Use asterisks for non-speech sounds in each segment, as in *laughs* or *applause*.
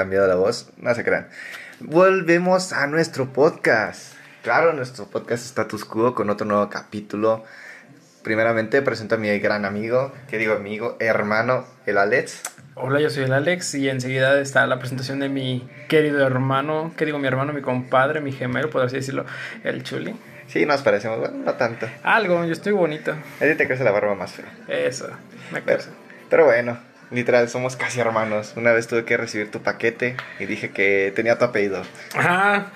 cambiado la voz, no se crean. Volvemos a nuestro podcast. Claro, nuestro podcast Status Quo con otro nuevo capítulo. Primeramente presento a mi gran amigo, que digo amigo, hermano, el Alex. Hola, yo soy el Alex y enseguida está la presentación de mi querido hermano, que digo mi hermano, mi compadre, mi gemelo, por así decirlo, el Chuli. Sí, nos parecemos, bueno, no tanto. Algo, yo estoy bonito. A ti te crece la barba más fea. Eso, me Pero, crece. pero bueno, literal, somos casi hermanos. Una vez tuve que recibir tu paquete y dije que tenía tu apellido. Ah,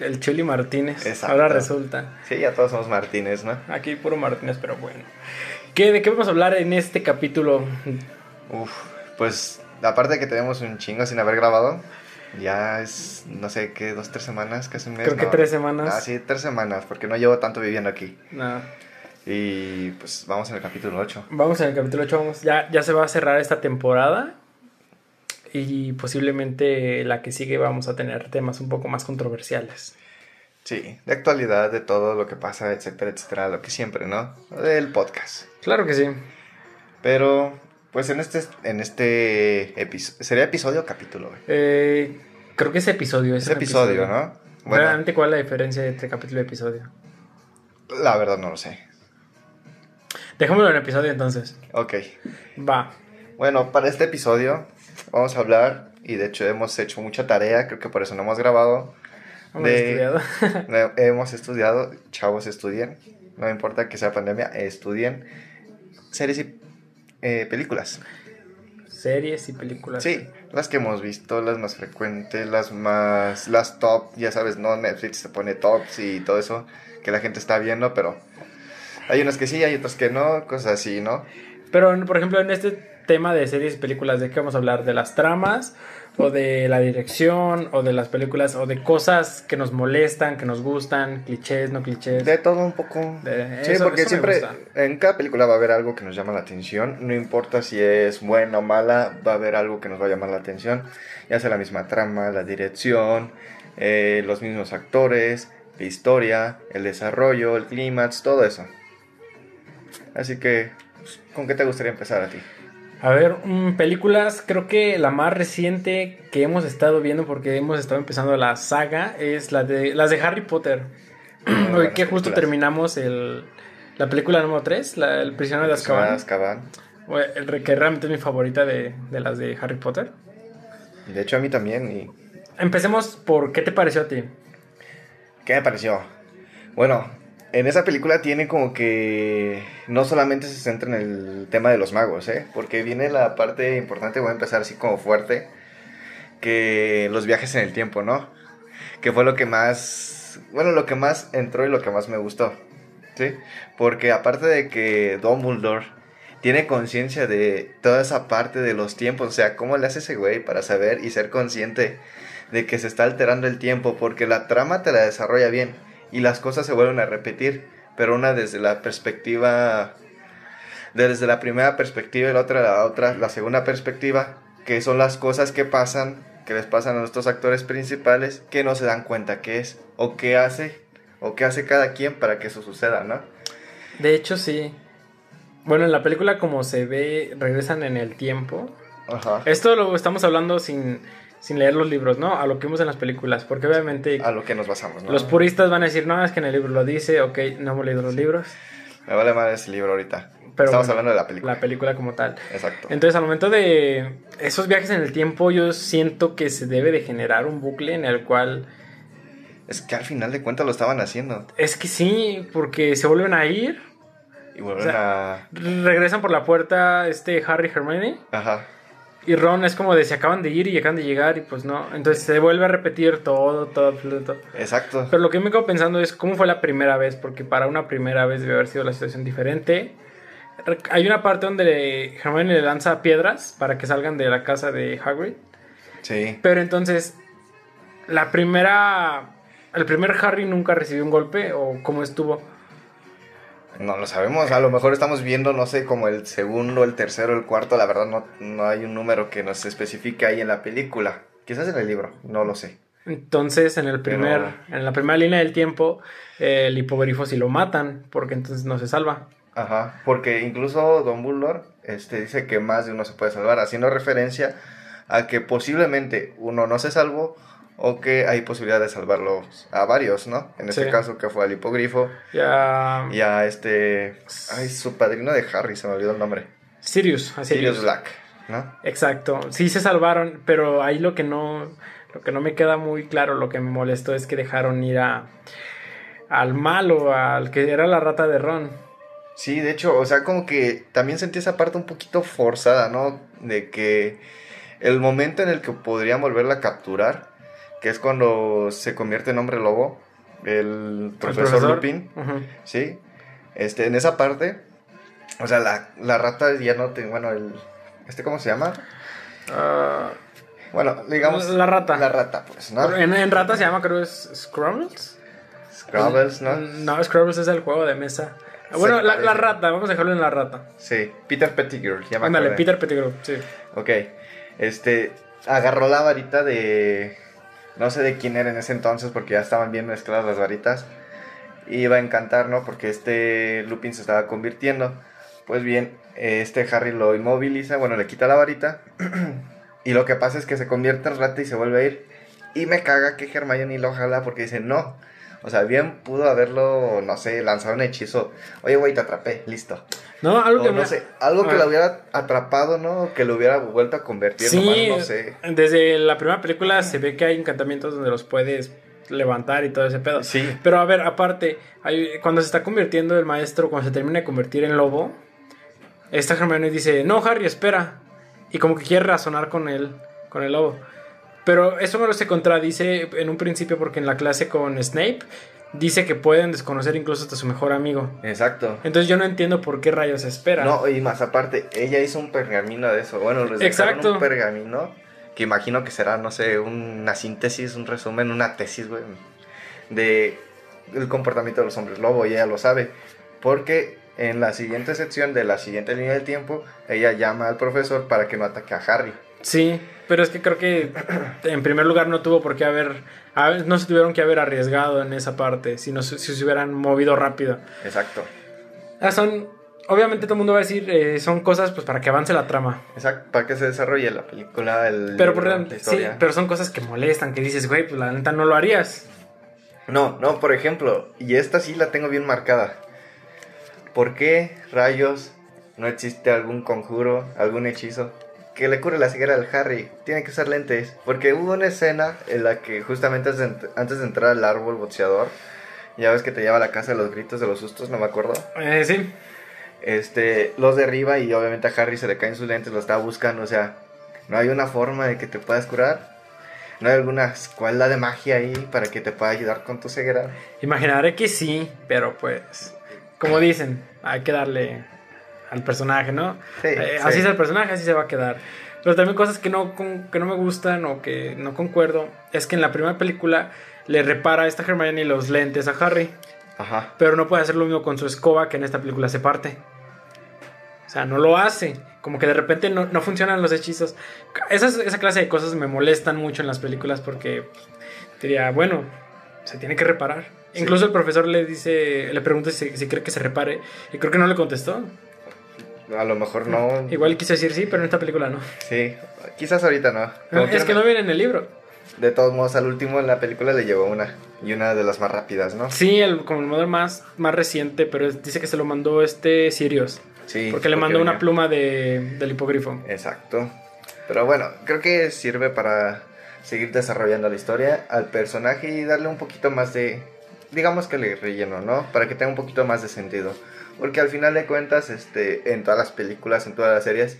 el Chuli Martínez. Exacto. Ahora resulta. Sí, ya todos somos Martínez, ¿no? Aquí puro Martínez, pero bueno. ¿Qué, ¿De qué vamos a hablar en este capítulo? Uf, pues aparte de que tenemos un chingo sin haber grabado, ya es, no sé, ¿qué? ¿Dos, tres semanas? Casi un mes. Creo que tres semanas. Ah, sí, tres semanas, porque no llevo tanto viviendo aquí. No. Y pues vamos en el capítulo 8. Vamos en el capítulo 8, vamos. Ya, ya se va a cerrar esta temporada. Y posiblemente la que sigue vamos a tener temas un poco más controversiales. Sí, de actualidad, de todo lo que pasa, etcétera, etcétera, lo que siempre, ¿no? Del podcast. Claro que sí. Pero, pues en este, en este episodio, ¿sería episodio o capítulo? güey? Eh, creo que es episodio. Es un episodio, ¿no? Bueno, Realmente, ¿cuál es la diferencia entre capítulo y episodio? la verdad no lo sé. Dejémoslo en episodio entonces. Ok. Va. Bueno, para este episodio vamos a hablar, y de hecho hemos hecho mucha tarea, creo que por eso no hemos grabado. Hemos de- estudiado. *laughs* No, hemos estudiado, chavos estudien, no importa que sea pandemia, estudien series y eh, películas. Series y películas. Sí, las que hemos visto, las más frecuentes, las más, las top, ya sabes, no Netflix se pone tops y todo eso que la gente está viendo, pero hay unas que sí, hay otras que no, cosas así, ¿no? Pero, por ejemplo, en este tema de series y películas, ¿de qué vamos a hablar? ¿De las tramas? ¿O de la dirección? ¿O de las películas? ¿O de cosas que nos molestan, que nos gustan? ¿Clichés, no clichés? De todo un poco. De- sí, eso- porque eso siempre en cada película va a haber algo que nos llama la atención. No importa si es buena o mala, va a haber algo que nos va a llamar la atención. Ya sea la misma trama, la dirección, eh, los mismos actores, la historia, el desarrollo, el clímax, todo eso. Así que, pues, ¿con qué te gustaría empezar a ti? A ver, mm, películas, creo que la más reciente que hemos estado viendo, porque hemos estado empezando la saga, es la de las de Harry Potter. *clears throat* Hoy buenas que justo películas. terminamos el, la película número 3, la, El prisionero de Azkaban. Azkaban. Que realmente es mi favorita de, de las de Harry Potter. De hecho, a mí también. ¿Y Empecemos por ¿qué te pareció a ti? qué me pareció? Bueno, en esa película tiene como que no solamente se centra en el tema de los magos, ¿eh? Porque viene la parte importante, voy a empezar así como fuerte, que los viajes en el tiempo, ¿no? Que fue lo que más, bueno, lo que más entró y lo que más me gustó, ¿sí? Porque aparte de que Dumbledore tiene conciencia de toda esa parte de los tiempos, o sea, ¿cómo le hace ese güey para saber y ser consciente de que se está alterando el tiempo? Porque la trama te la desarrolla bien y las cosas se vuelven a repetir, pero una desde la perspectiva, desde la primera perspectiva y la otra, la otra, la segunda perspectiva, que son las cosas que pasan, que les pasan a nuestros actores principales, que no se dan cuenta qué es, o qué hace, o qué hace cada quien para que eso suceda, ¿no? De hecho, sí. Bueno, en la película como se ve, regresan en el tiempo. Ajá. Esto lo estamos hablando sin, sin leer los libros, ¿no? A lo que vimos en las películas, porque obviamente A lo que nos basamos, ¿no? los puristas van a decir, no, es que en el libro lo dice, ok, no hemos leído los libros, Me vale más ese libro ahorita. Pero Estamos bueno, hablando de la película. la película como tal. Exacto. Entonces, al momento de esos viajes en el tiempo, yo siento que se debe de generar un bucle en el cual Es que al final de cuentas lo estaban haciendo. es que sí, porque se vuelven a ir, Y vuelven O sea, a... regresan por la puerta este Harry Hermione Ajá. Y Ron es como de se acaban de ir y acaban de llegar y pues no, entonces se vuelve a repetir todo, todo, absoluto. Exacto. Pero lo que me quedo pensando es cómo fue la primera vez, porque para una primera vez debe haber sido la situación diferente. Re- Hay una parte donde Hermione le lanza piedras para que salgan de la casa de Hagrid. Sí. Pero entonces, la primera. El primer Harry nunca recibió un golpe, o cómo estuvo. No lo sabemos, a lo mejor estamos viendo, no sé, como el segundo, el tercero, el cuarto, la verdad no, no hay un número que nos especifique ahí en la película. Quizás en el libro, no lo sé. Entonces, en el primer, Pero- en la primera línea del tiempo, eh, el hipogrifo sí lo matan, porque entonces no se salva. Ajá, porque incluso Don Bullor este, dice que más de uno se puede salvar, haciendo referencia a que posiblemente uno no se salvó o que hay posibilidad de salvarlos a varios, ¿no? En este Sí. caso que fue al hipogrifo Ya. y a este... Ay, su padrino de Harry, se me olvidó el nombre. Sirius, así Sirius es. Black, ¿no? Exacto. Sí se salvaron, pero ahí lo que no. Lo que no me queda muy claro, lo que me molestó es que dejaron ir a. al malo, al que era la rata de Ron. Sí, de hecho, o sea, como que también sentí esa parte un poquito forzada, ¿no? De que el momento en el que podrían volverla a capturar, que es cuando se convierte en hombre lobo, el profesor, Lupin. ¿sí? Este, en esa parte, o sea, la, la rata ya no te, bueno, el, este, ¿cómo se llama? Ah, Bueno, digamos... La rata. La rata, pues, ¿no? en, en rata se llama, creo, es Scrubbles. Scrabbles, ¿no? No, Scrubbles es el juego de mesa. Bueno, la, la parece. rata, vamos a dejarlo en la rata. Sí, Peter Pettigrew, ya me Ándale. Peter Pettigrew, sí. Ok, este, agarró la varita de, no sé de quién era en ese entonces porque ya estaban bien mezcladas las varitas. Iba a encantar, ¿no? Porque este Lupin se estaba convirtiendo. Pues bien, este Harry lo inmoviliza, bueno, le quita la varita. *clears throat* y lo que pasa es que se convierte en rata y se vuelve a ir. Y me caga que Hermione lo jala porque dice, no. O sea, bien pudo haberlo, no sé, lanzado un hechizo. Oye, güey, te atrapé, listo. No, algo O que no me- sé, algo que Ah. la hubiera atrapado, ¿no? Que lo hubiera vuelto a convertir, Sí, nomás no sé. desde la primera película se ve que hay encantamientos donde los puedes levantar y todo ese pedo. Sí. Pero a ver, aparte, hay- cuando se está convirtiendo el maestro, cuando se termina de convertir en lobo, esta Hermione dice, no, Harry, espera. Y como que quiere razonar con él, con el lobo. Pero eso no se contradice en un principio porque en la clase con Snape dice que pueden desconocer incluso hasta su mejor amigo. Exacto. Entonces yo no entiendo por qué rayos espera. No, y más aparte, ella hizo un pergamino de eso. Bueno, les Exacto. un pergamino que imagino que será, no sé, una síntesis, un resumen, una tesis, güey, de el comportamiento de los hombres lobo, y ella lo sabe. Porque en la siguiente sección de la siguiente línea del tiempo, ella llama al profesor para que no ataque a Harry. Sí, pero es que creo que en primer lugar no tuvo por qué haber, no se tuvieron que haber arriesgado en esa parte, sino si, se hubieran movido rápido. Exacto. Ah, son, obviamente todo el mundo va a decir, eh, son cosas pues para que avance la trama. Exacto, para que se desarrolle la película, el Pero, por sí, pero son cosas que molestan, que dices, güey, pues la neta no lo harías. No, no, por ejemplo, y esta sí la tengo bien marcada. ¿Por qué rayos no existe algún conjuro, algún hechizo que le cure la ceguera al Harry? Tiene que usar lentes. Porque hubo una escena en la que justamente antes de, entrar al árbol boxeador, ya ves que te lleva a la casa de los gritos de los sustos, no me acuerdo. Eh, sí, Este, los derriba y obviamente a Harry se le caen sus lentes, lo estaba buscando, o sea, no hay una forma de que te puedas curar. No hay alguna escuela de magia ahí para que te pueda ayudar con tu ceguera. imaginaré que sí, pero pues, como dicen, hay que darle al personaje, ¿no? Sí, Eh, sí. Así es el personaje, así se va a quedar. Pero también cosas que no, con- que no me gustan o que no concuerdo es que en la primera película le repara a esta Hermione los lentes a Harry, Ajá. pero no puede hacer lo mismo con su escoba que en esta película se parte. O sea, no lo hace. Como que de repente no, no funcionan los hechizos. Esas, esa clase de cosas me molestan mucho en las películas porque diría, bueno, se tiene que reparar. Sí. Incluso el profesor le dice, le pregunta si, si cree que se repare y creo que no le contestó. A lo mejor no. Igual quiso decir sí, pero en esta película no. Sí, quizás ahorita no. Como es que no viene en el libro. De todos modos, al último en la película le llevó una. Y una de las más rápidas, ¿no? Sí, el, como el modelo más, más reciente, pero es- dice que se lo mandó este Sirius. Sí. porque le mandó una pluma de, del hipogrifo. Exacto. Pero bueno, creo que sirve para seguir desarrollando la historia al personaje y darle un poquito más de. Digamos que le relleno, ¿no? Para que tenga un poquito más de sentido. Porque al final de cuentas, este, en todas las películas, en todas las series,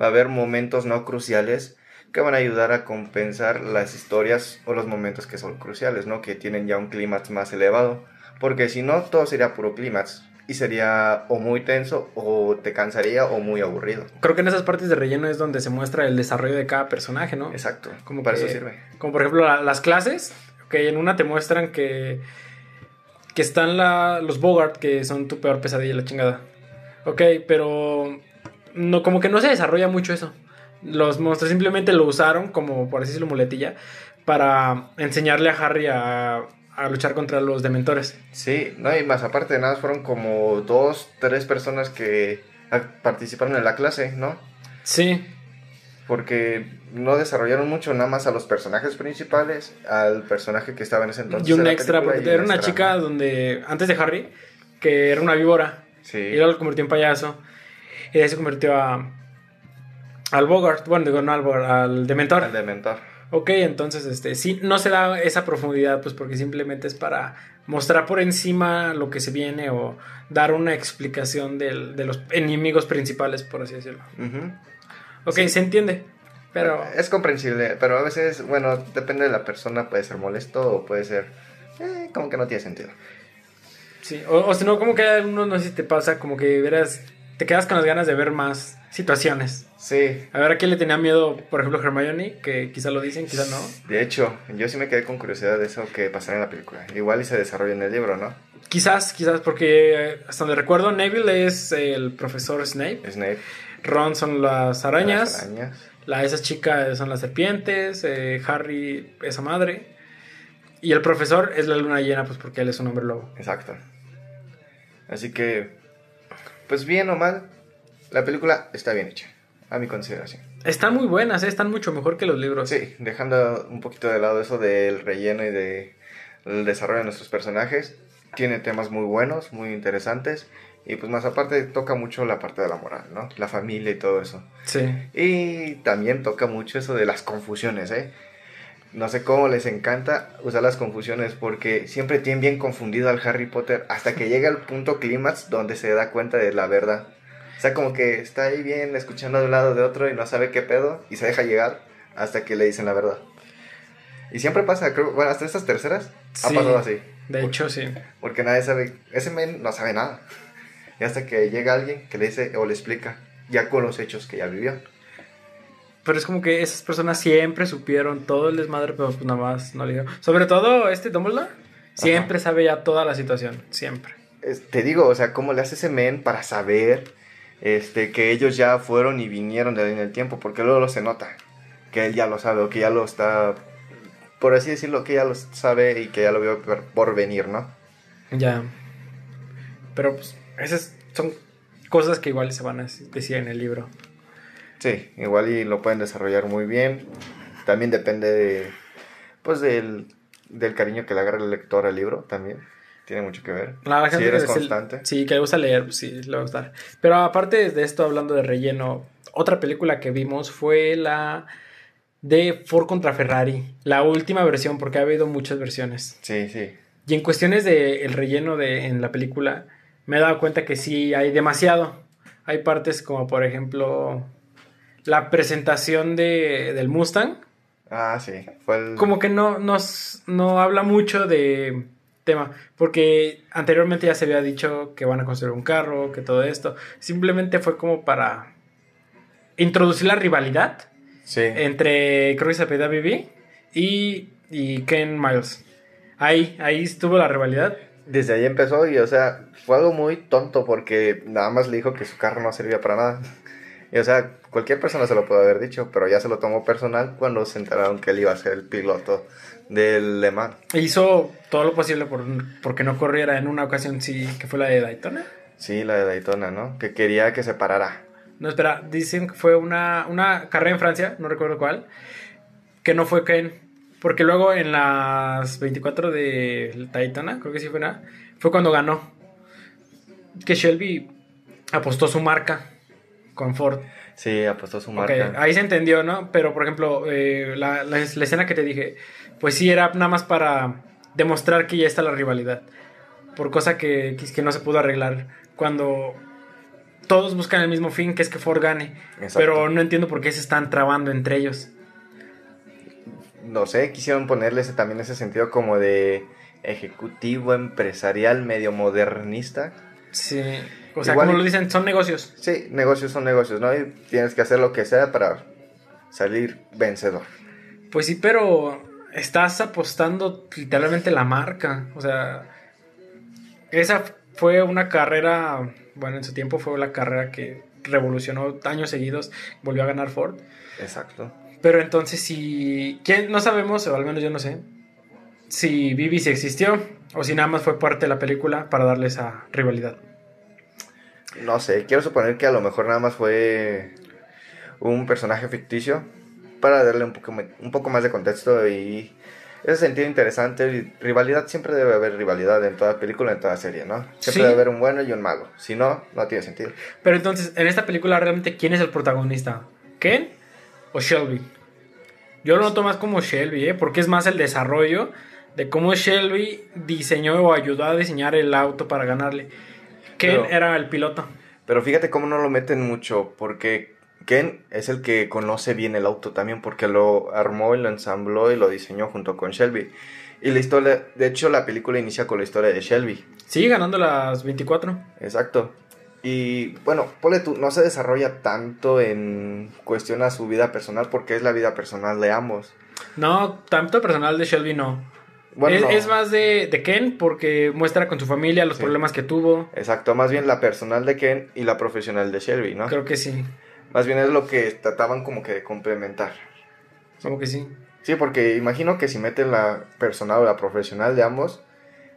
va a haber momentos no cruciales que van a ayudar a compensar las historias o los momentos que son cruciales, ¿no? Que tienen ya un clímax más elevado. Porque si no, todo sería puro clímax. Y sería o muy tenso, o te cansaría, o muy aburrido. Creo que en esas partes de relleno es donde se muestra el desarrollo de cada personaje, ¿no? Exacto. Como para que- eso sirve. Como por ejemplo la- las clases, que en una te muestran que, que están la, los Bogart, que son tu peor pesadilla, la chingada. Ok, pero no, como que no se desarrolla mucho eso. Los monstruos simplemente lo usaron como, por así decirlo, muletilla, para enseñarle a Harry a, a luchar contra los dementores. Sí, no, y más aparte de nada, fueron como dos, tres personas que participaron en la clase, ¿no? Sí, Porque no desarrollaron mucho nada más a los personajes principales, al personaje que estaba en ese entonces. y un en extra, porque era una extra, chica donde, antes de Harry, que era una víbora. Sí. Y luego lo convirtió en payaso. Y de ahí se convirtió a. Al Bogart. Bueno, digo, no al Bogart, al Dementor. El Dementor. Ok, entonces, este, sí, no se da esa profundidad, pues porque simplemente es para mostrar por encima lo que se viene o dar una explicación del- de los enemigos principales, por así decirlo. Ujú. Ok, se entiende, pero... Es comprensible, pero a veces, bueno, depende de la persona, puede ser molesto o puede ser eh, como que no tiene sentido. Sí, o, o si no, como que hay algunos, no sé si te pasa, como que verás, te quedas con las ganas de ver más situaciones. Sí, A ver a quién le tenía miedo, por ejemplo, Hermione, que quizá lo dicen, quizá no. de hecho, yo sí me quedé con curiosidad de eso que pasará en la película. Igual y se desarrolla en el libro, ¿no? Quizás, quizás, porque eh, hasta donde recuerdo, Neville es el profesor Snape, Snape. Ron son las arañas, las arañas. la esa chica son las serpientes, eh, Harry esa madre, y el profesor es la luna llena, pues porque él es un hombre lobo. Exacto. Así que, pues bien o mal, la película está bien hecha, a mi consideración. Están muy buenas, eh, están mucho mejor que los libros. Sí, dejando un poquito de lado eso del relleno y de el desarrollo de nuestros personajes, tiene temas muy buenos, muy interesantes y pues más aparte toca mucho la parte de la moral, ¿no? La familia y todo eso. Sí. Y también toca mucho eso de las confusiones, ¿eh? No sé cómo les encanta usar las confusiones porque siempre tienen bien confundido al Harry Potter hasta que llega el punto clímax donde se da cuenta de la verdad. O sea, como que está ahí bien escuchando de un lado de otro y no sabe qué pedo y se deja llegar hasta que le dicen la verdad. Y siempre pasa, creo, bueno, hasta estas terceras ha Sí. pasado así. De hecho, sí. Porque nadie sabe, ese men no sabe nada. Y hasta que llega alguien que le dice o le explica, ya con los hechos que ya vivió. Pero es como que esas personas siempre supieron todo el desmadre, pero pues nada más no le digo. Sobre todo este Dumbledore, siempre sabe ya toda la situación, siempre. Es- te digo, o sea, ¿cómo le hace ese men para saber este, que ellos ya fueron y vinieron de ahí en el tiempo? Porque luego se nota que él ya lo sabe o que ya lo está, por así decirlo, que ya lo sabe y que ya lo vio por, por venir, ¿no? Ya. Pero pues esas son cosas que igual se van a decir en el libro. Sí, igual y lo pueden desarrollar muy bien. También depende de, pues del, del cariño que le agarra el lector al libro también. Tiene mucho que ver. La si eres el- constante. sí, que le gusta leer, pues sí, le va a gustar. Pero aparte de esto, hablando de relleno, otra película que vimos fue la de Ford contra Ferrari. La última versión, porque ha habido muchas versiones. Sí, sí. Y en cuestiones de el relleno de en la película, me he dado cuenta que sí hay demasiado. Hay partes como por ejemplo la presentación de, del Mustang. Ah, sí. Fue el... Como que no, nos, no habla mucho de tema. Porque anteriormente ya se había dicho que van a construir un carro, que todo esto. Simplemente fue como para introducir la rivalidad Sí. entre, creo que se apellida Bibi y, y Ken Miles. Ahí, ahí estuvo la rivalidad. Desde ahí empezó y, o sea, fue algo muy tonto porque nada más le dijo que su carro no servía para nada. Y, o sea, cualquier persona se lo puede haber dicho, pero ya se lo tomó personal cuando se enteraron que él iba a ser el piloto del Le Mans. Hizo todo lo posible por porque no corriera en una ocasión, sí, que fue la de Daytona. Sí, la de Daytona, ¿no? Que quería que se parara. No, espera, dicen que fue una, una carrera en Francia, no recuerdo cuál, que no fue Ken. Porque luego en las 24 de Daytona, creo que sí fue nada, fue cuando ganó. Que Shelby apostó su marca con Ford. Sí, apostó su marca. ahí se entendió, ¿no? Pero, por ejemplo, eh, la, la- la escena que te dije, pues sí, era nada más para demostrar que ya está la rivalidad. Por cosa que, que- que no se pudo arreglar. Cuando todos buscan el mismo fin, que es que Ford gane. Exacto. Pero no entiendo por qué se están trabando entre ellos. No sé, quisieron ponerle ese, también ese sentido como de ejecutivo, empresarial, medio modernista. Sí. O sea, Igual como lo dicen, son negocios. Sí, negocios son negocios, ¿no? Y tienes que hacer lo que sea para salir vencedor. Pues sí, pero estás apostando literalmente la marca. O sea, esa fue una carrera, bueno, en su tiempo fue la carrera que revolucionó años seguidos, volvió a ganar Ford. Exacto. Pero entonces si, ¿quién? No sabemos, o al menos yo no sé, si Bibi sí existió o si nada más fue parte de la película para darle esa rivalidad. No sé, quiero suponer que a lo mejor nada más fue un personaje ficticio para darle un poco, un poco más de contexto y ese sentido interesante. Rivalidad, siempre debe haber rivalidad en toda película, en toda serie, ¿no? Siempre Sí. debe haber un bueno y un malo. Si no, no tiene sentido. Pero entonces, en esta película realmente, ¿quién es el protagonista? ¿Ken o Shelby? Yo lo noto más como Shelby, ¿eh? Porque es más el desarrollo de cómo Shelby diseñó o ayudó a diseñar el auto para ganarle. Ken Pero- era el piloto. Pero fíjate cómo no lo meten mucho, porque Ken es el que conoce bien el auto también, porque lo armó y lo ensambló y lo diseñó junto con Shelby. Y la historia, de hecho, la película inicia con la historia de Shelby. Sigue ganando las 24. Exacto. Y bueno, ponle tú, no se desarrolla tanto en cuestión a su vida personal, porque es la vida personal de ambos. No, tanto personal de Shelby no. Bueno, es, no. es más de, de Ken porque muestra con su familia los Sí. problemas que tuvo. Exacto, más bien la personal de Ken y la profesional de Shelby, ¿no? Creo que sí. Más bien es lo que trataban como que de complementar. Como que sí. Sí, porque imagino que si meten la personal o la profesional de ambos,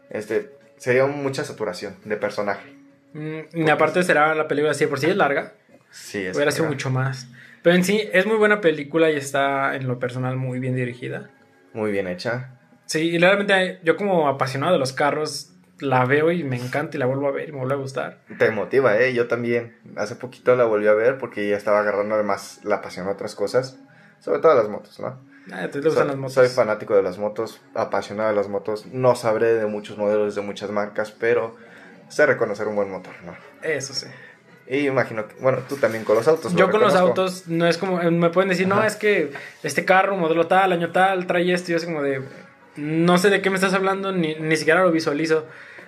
este, sería mucha saturación de personaje. Mm, y aparte será la película así por sí es larga. Sí, es Hubiera sido mucho más. Pero en sí es muy buena película y está en lo personal muy bien dirigida. Muy bien hecha. Sí, y realmente yo como apasionado de los carros la veo y me encanta y la vuelvo a ver y me vuelve a gustar. Te motiva, ¿eh? Yo también. Hace poquito la volví a ver porque ya estaba agarrando además la pasión a otras cosas. Sobre todo las motos, ¿no? Ah, ¿te gustan soy, las motos? soy fanático de las motos, apasionado de las motos. No sabré de muchos modelos, de muchas marcas, pero sé reconocer un buen motor, ¿no? Eso sí. Y imagino que, bueno, tú también con los autos. lo Yo con los autos no es como, me pueden decir, no, Ajá. es que este carro, modelo tal, año tal, trae esto, y yo así como de, no sé de qué me estás hablando, ni, ni siquiera lo visualizo,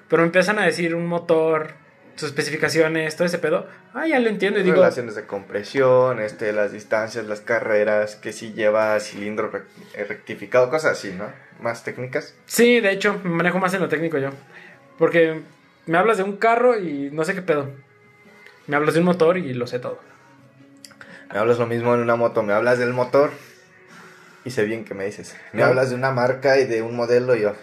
pero me empiezan a decir un motor, sus especificaciones, todo ese pedo, ah, ya lo entiendo y digo, Relaciones de compresión, este, las distancias, las carreras, que si lleva cilindro eh, rectificado, cosas así, ¿no? Más técnicas. sí, de hecho, me manejo más en lo técnico yo, porque me hablas de un carro y no sé qué pedo, me hablas de un motor y lo sé todo. Me hablas lo mismo en una moto, me hablas del motor y sé bien qué me dices. Me No. hablas de una marca y de un modelo y yo,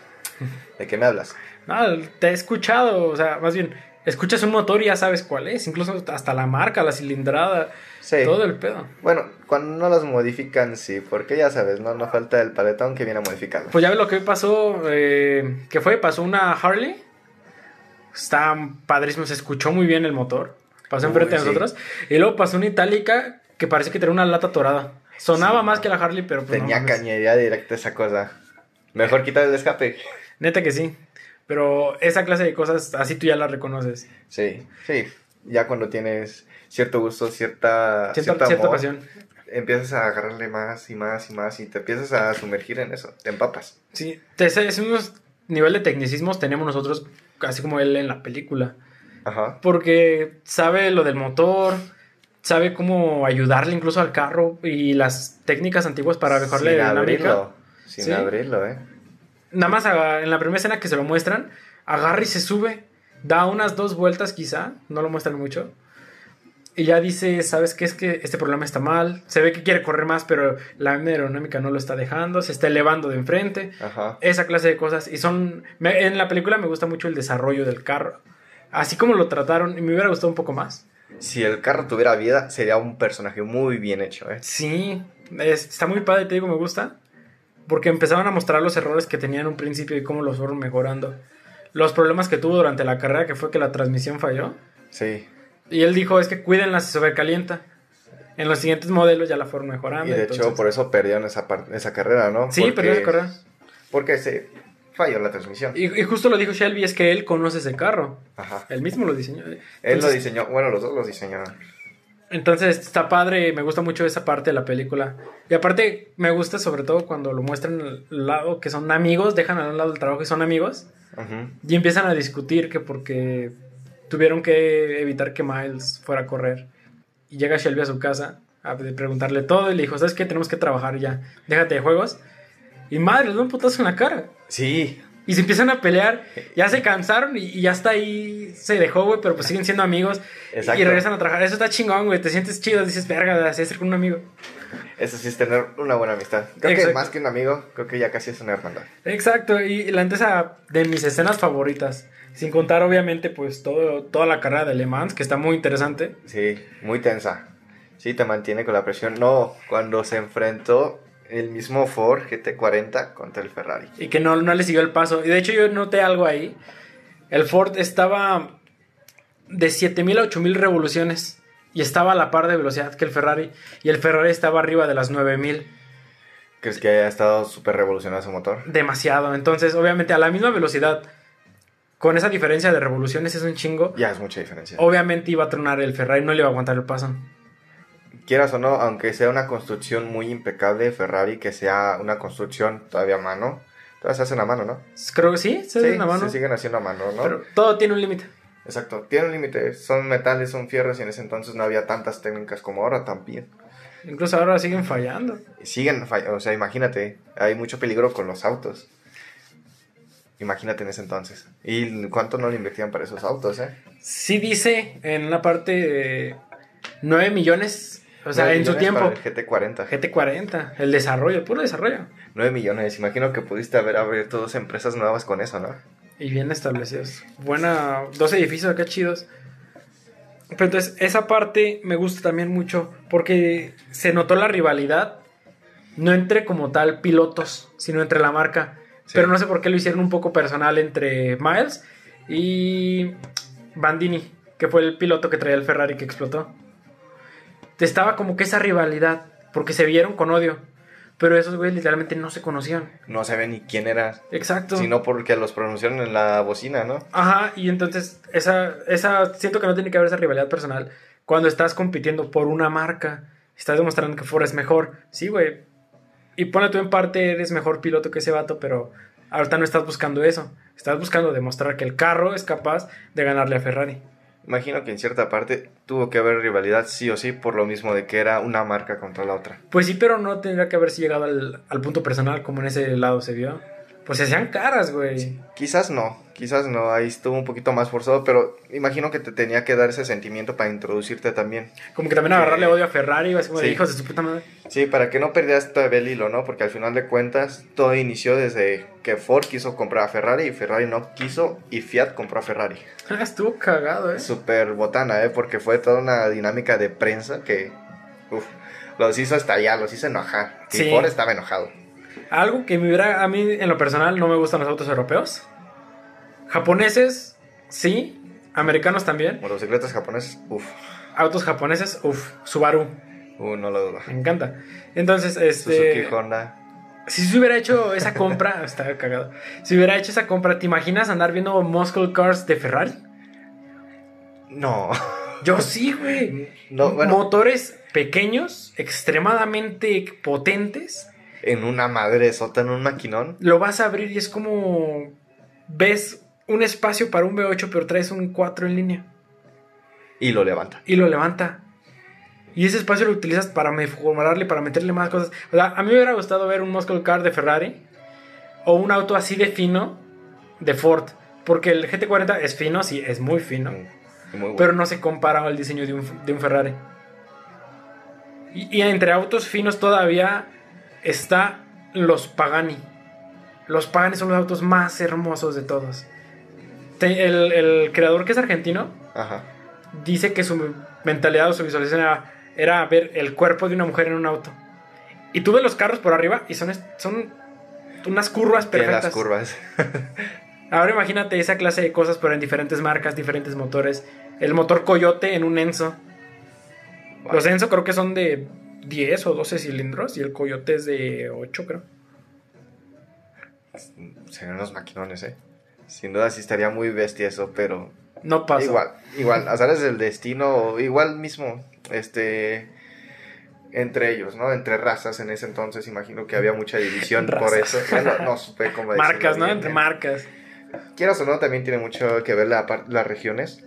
¿de qué me hablas? No, te he escuchado, o sea, más bien, escuchas un motor y ya sabes cuál es, incluso hasta la marca, la cilindrada, Sí. todo el pedo. Bueno, cuando no las modifican, sí, porque ya sabes, no, no falta el paletón que viene a modificarlo. Pues ya ves lo que pasó, eh, que fue, pasó una Harley, está padrísimo, se escuchó muy bien el motor, pasó enfrente de sí. nosotros, y luego pasó una itálica que parece que tenía una lata torada, sonaba Sí. más que la Harley, pero pues no Tenía mames. cañería directa esa cosa. Mejor quitar el escape. Neta que sí, pero esa clase de cosas así tú ya las reconoces, Sí, sí. Ya cuando tienes cierto gusto, cierta, cierta, cierta amor, pasión. empiezas a agarrarle más y más y más y te empiezas a sumergir en eso, te empapas. Sí, te es unos nivel de tecnicismos tenemos nosotros, así como él en la película. Ajá. Porque sabe lo del motor, sabe cómo ayudarle incluso al carro y las técnicas antiguas para mejorarle Sin la dinámica. abrirlo. Sin Sí. abrirlo, eh. Nada más en la primera escena que se lo muestran, agarra y se sube, da unas dos vueltas quizá, no lo muestran mucho. Y ya dice, ¿sabes qué? Es que este problema está mal. Se ve que quiere correr más, pero la aerodinámica no lo está dejando. Se está elevando de enfrente. Ajá. esa clase de cosas. Y son. me- en la película me gusta mucho el desarrollo del carro. Así como lo trataron, y me hubiera gustado un poco más. Si el carro tuviera vida, sería un personaje muy bien hecho, eh. Sí, es- está muy padre, te digo, me gusta. Porque empezaron a mostrar los errores que tenía en un principio y cómo los fueron mejorando. Los problemas que tuvo durante la carrera, que fue que la transmisión falló. Sí. Y él dijo, es que cuídenla, se sobrecalienta. En los siguientes modelos ya la fueron mejorando. Y de hecho, por eso perdieron esa, esa carrera, ¿no? Sí, Porque- perdió esa carrera. Porque se falló la transmisión. Y, y justo lo dijo Shelby, es que él conoce ese carro. Ajá. Él mismo lo diseñó. Él lo diseñó, bueno, los dos los diseñaron. Entonces está padre, me gusta mucho esa parte de la película. Y aparte me gusta sobre todo cuando lo muestran al lado que son amigos, dejan al lado el trabajo y son amigos. Ujú. Y empiezan a discutir que porque tuvieron que evitar que Miles fuera a correr. Y llega Shelby a su casa a preguntarle todo y le dijo, ¿sabes qué? Tenemos que trabajar ya. Déjate de juegos. Y madre, le da un putazo en la cara. Sí, Y se empiezan a pelear, ya se cansaron y, y ya está ahí, se dejó, güey, pero pues siguen siendo amigos. Exacto. Y regresan a trabajar. Eso está chingón, güey, te sientes chido, dices, verga, así es con un amigo. Eso sí es tener una buena amistad. Creo Exacto. que más que un amigo, creo que ya casi es una hermandad. Exacto, y la esa de mis escenas favoritas. Sin contar, obviamente, pues todo, toda la carrera de Le Mans, que está muy interesante. Sí, muy tensa. Sí, te mantiene con la presión. No, cuando se enfrentó el mismo Ford GT40 contra el Ferrari. Y que no, no le siguió el paso. Y de hecho, yo noté algo ahí. El Ford estaba de 7000 a 8000 revoluciones. Y estaba a la par de velocidad que el Ferrari. Y el Ferrari estaba arriba de las 9000. ¿Crees que haya estado súper revolucionado su motor? Demasiado. Entonces, obviamente, a la misma velocidad. Con esa diferencia de revoluciones es un chingo. Ya es mucha diferencia. Obviamente iba a tronar el Ferrari, no le iba a aguantar el paso. Quieras o no, aunque sea una construcción muy impecable, Ferrari, que sea una construcción todavía a mano, todavía se hacen a mano, ¿no? Creo que sí, se sí, una mano. se siguen haciendo a mano, ¿no? Pero todo tiene un límite. Exacto, tiene un límite, son metales, son fierros y en ese entonces no había tantas técnicas como ahora también. Incluso ahora siguen fallando. Siguen, fall- o sea, imagínate, hay mucho peligro con los autos. Imagínate en ese entonces. ¿Y cuánto no le invertían para esos autos, eh? Sí dice en una parte de 9 millones, o sea, 9 en su tiempo. para el GT40. GT40, el desarrollo, el puro desarrollo. 9 millones, imagino que pudiste haber abierto dos empresas nuevas con eso, ¿no? Y bien establecidos. Buena, dos edificios acá chidos. Pero entonces, esa parte me gusta también mucho porque se notó la rivalidad, no entre como tal pilotos, sino entre la marca. Sí. Pero no sé por qué lo hicieron un poco personal entre Miles y Bandini, que fue el piloto que traía el Ferrari que explotó. Estaba como que esa rivalidad, porque se vieron con odio. Pero esos güeyes literalmente no se conocían. No saben ni quién era, Exacto. sino porque los pronunciaron en la bocina, ¿no? Ajá, y entonces esa, esa, siento que no tiene que haber esa rivalidad personal. Cuando estás compitiendo por una marca, estás demostrando que Ford es mejor. Sí, güey. Y pone tú en parte, eres mejor piloto que ese vato, pero ahorita no estás buscando eso. Estás buscando demostrar que el carro es capaz de ganarle a Ferrari. Imagino que en cierta parte tuvo que haber rivalidad sí o sí por lo mismo de que era una marca contra la otra. Pues sí, pero no tendría que haberse llegado al, al punto personal como en ese lado se vio. Pues se hacían caras, güey. Quizás no, quizás no, ahí estuvo un poquito más forzado, pero imagino que te tenía que dar ese sentimiento para introducirte también. Como que también agarrarle odio a Ferrari, así como de Sí. hijos de su puta madre. Sí, para que no perdieras todavía el hilo, ¿no? Porque al final de cuentas todo inició desde que Ford quiso comprar a Ferrari y Ferrari no quiso y Fiat compró a Ferrari. Estuvo cagado, eh. Súper botana, ¿eh? Porque fue toda una dinámica de prensa que, uf, los hizo estallar, los hizo enojar. Y Sí. Ford estaba enojado. Algo que me hubiera, a mí en lo personal no me gustan los autos europeos. Japoneses, sí. Americanos también. Motocicletas japoneses, uf, Autos japoneses, uff, Subaru. uh, no lo dudo. Me encanta. Entonces, este... Suzuki, Honda. Si se hubiera hecho esa compra, *laughs* está cagado. Si hubiera hecho esa compra, ¿te imaginas andar viendo muscle cars de Ferrari? No, Yo sí, güey. no, bueno, Motores pequeños, extremadamente potentes. En una madre sota, en un maquinón. Lo vas a abrir y es como. Ves un espacio para un V8, pero traes un 4 en línea. Y lo levanta. Y lo levanta. Y ese espacio lo utilizas para mejorarle, para meterle más cosas. O sea, a mí me hubiera gustado ver un muscle car de Ferrari. O un auto así de fino de Ford. Porque el GT40 es fino, sí, es muy fino. Mm, Muy bueno. Pero no se compara al diseño de un, de un Ferrari. Y, y entre autos finos todavía está los Pagani. Los Pagani son los autos más hermosos de todos. Te- el, el creador que es argentino Ajá. dice que su mentalidad o su visualización era, era ver el cuerpo de una mujer en un auto. Y tú ves los carros por arriba y son, son unas curvas perfectas. las curvas. *laughs* Ahora imagínate esa clase de cosas, pero en diferentes marcas, diferentes motores. El motor Coyote en un Enzo. Los Enzo creo que son de 10 o 12 cilindros y el Coyote es de 8, creo. Serían unos maquinones, ¿eh? Sin duda sí estaría muy bestia eso, pero No pasa. igual, igual, azares del destino, igual mismo, este, entre ellos, ¿no? Entre razas en ese entonces, imagino que había mucha división por eso. Bueno, no supe cómo decirlo Marcas, ¿no? bien, Entre ¿eh? marcas. Quieras o no, también tiene mucho que ver la las regiones,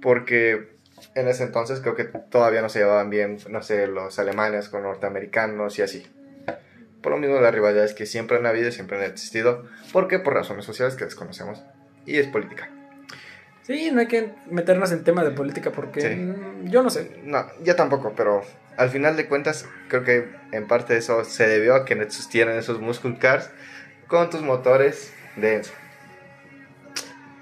porque en ese entonces creo que todavía no se llevaban bien, no sé, los alemanes con norteamericanos y así. Por lo mismo, las rivalidades que siempre han habido y siempre han existido. ¿Por qué? Por razones sociales que desconocemos. Y es política. Sí, no hay que meternos en temas de política porque Sí. mm, yo no sé. No, yo tampoco, pero al final de cuentas, creo que en parte eso se debió a que existieran esos muscle cars con tus motores densos.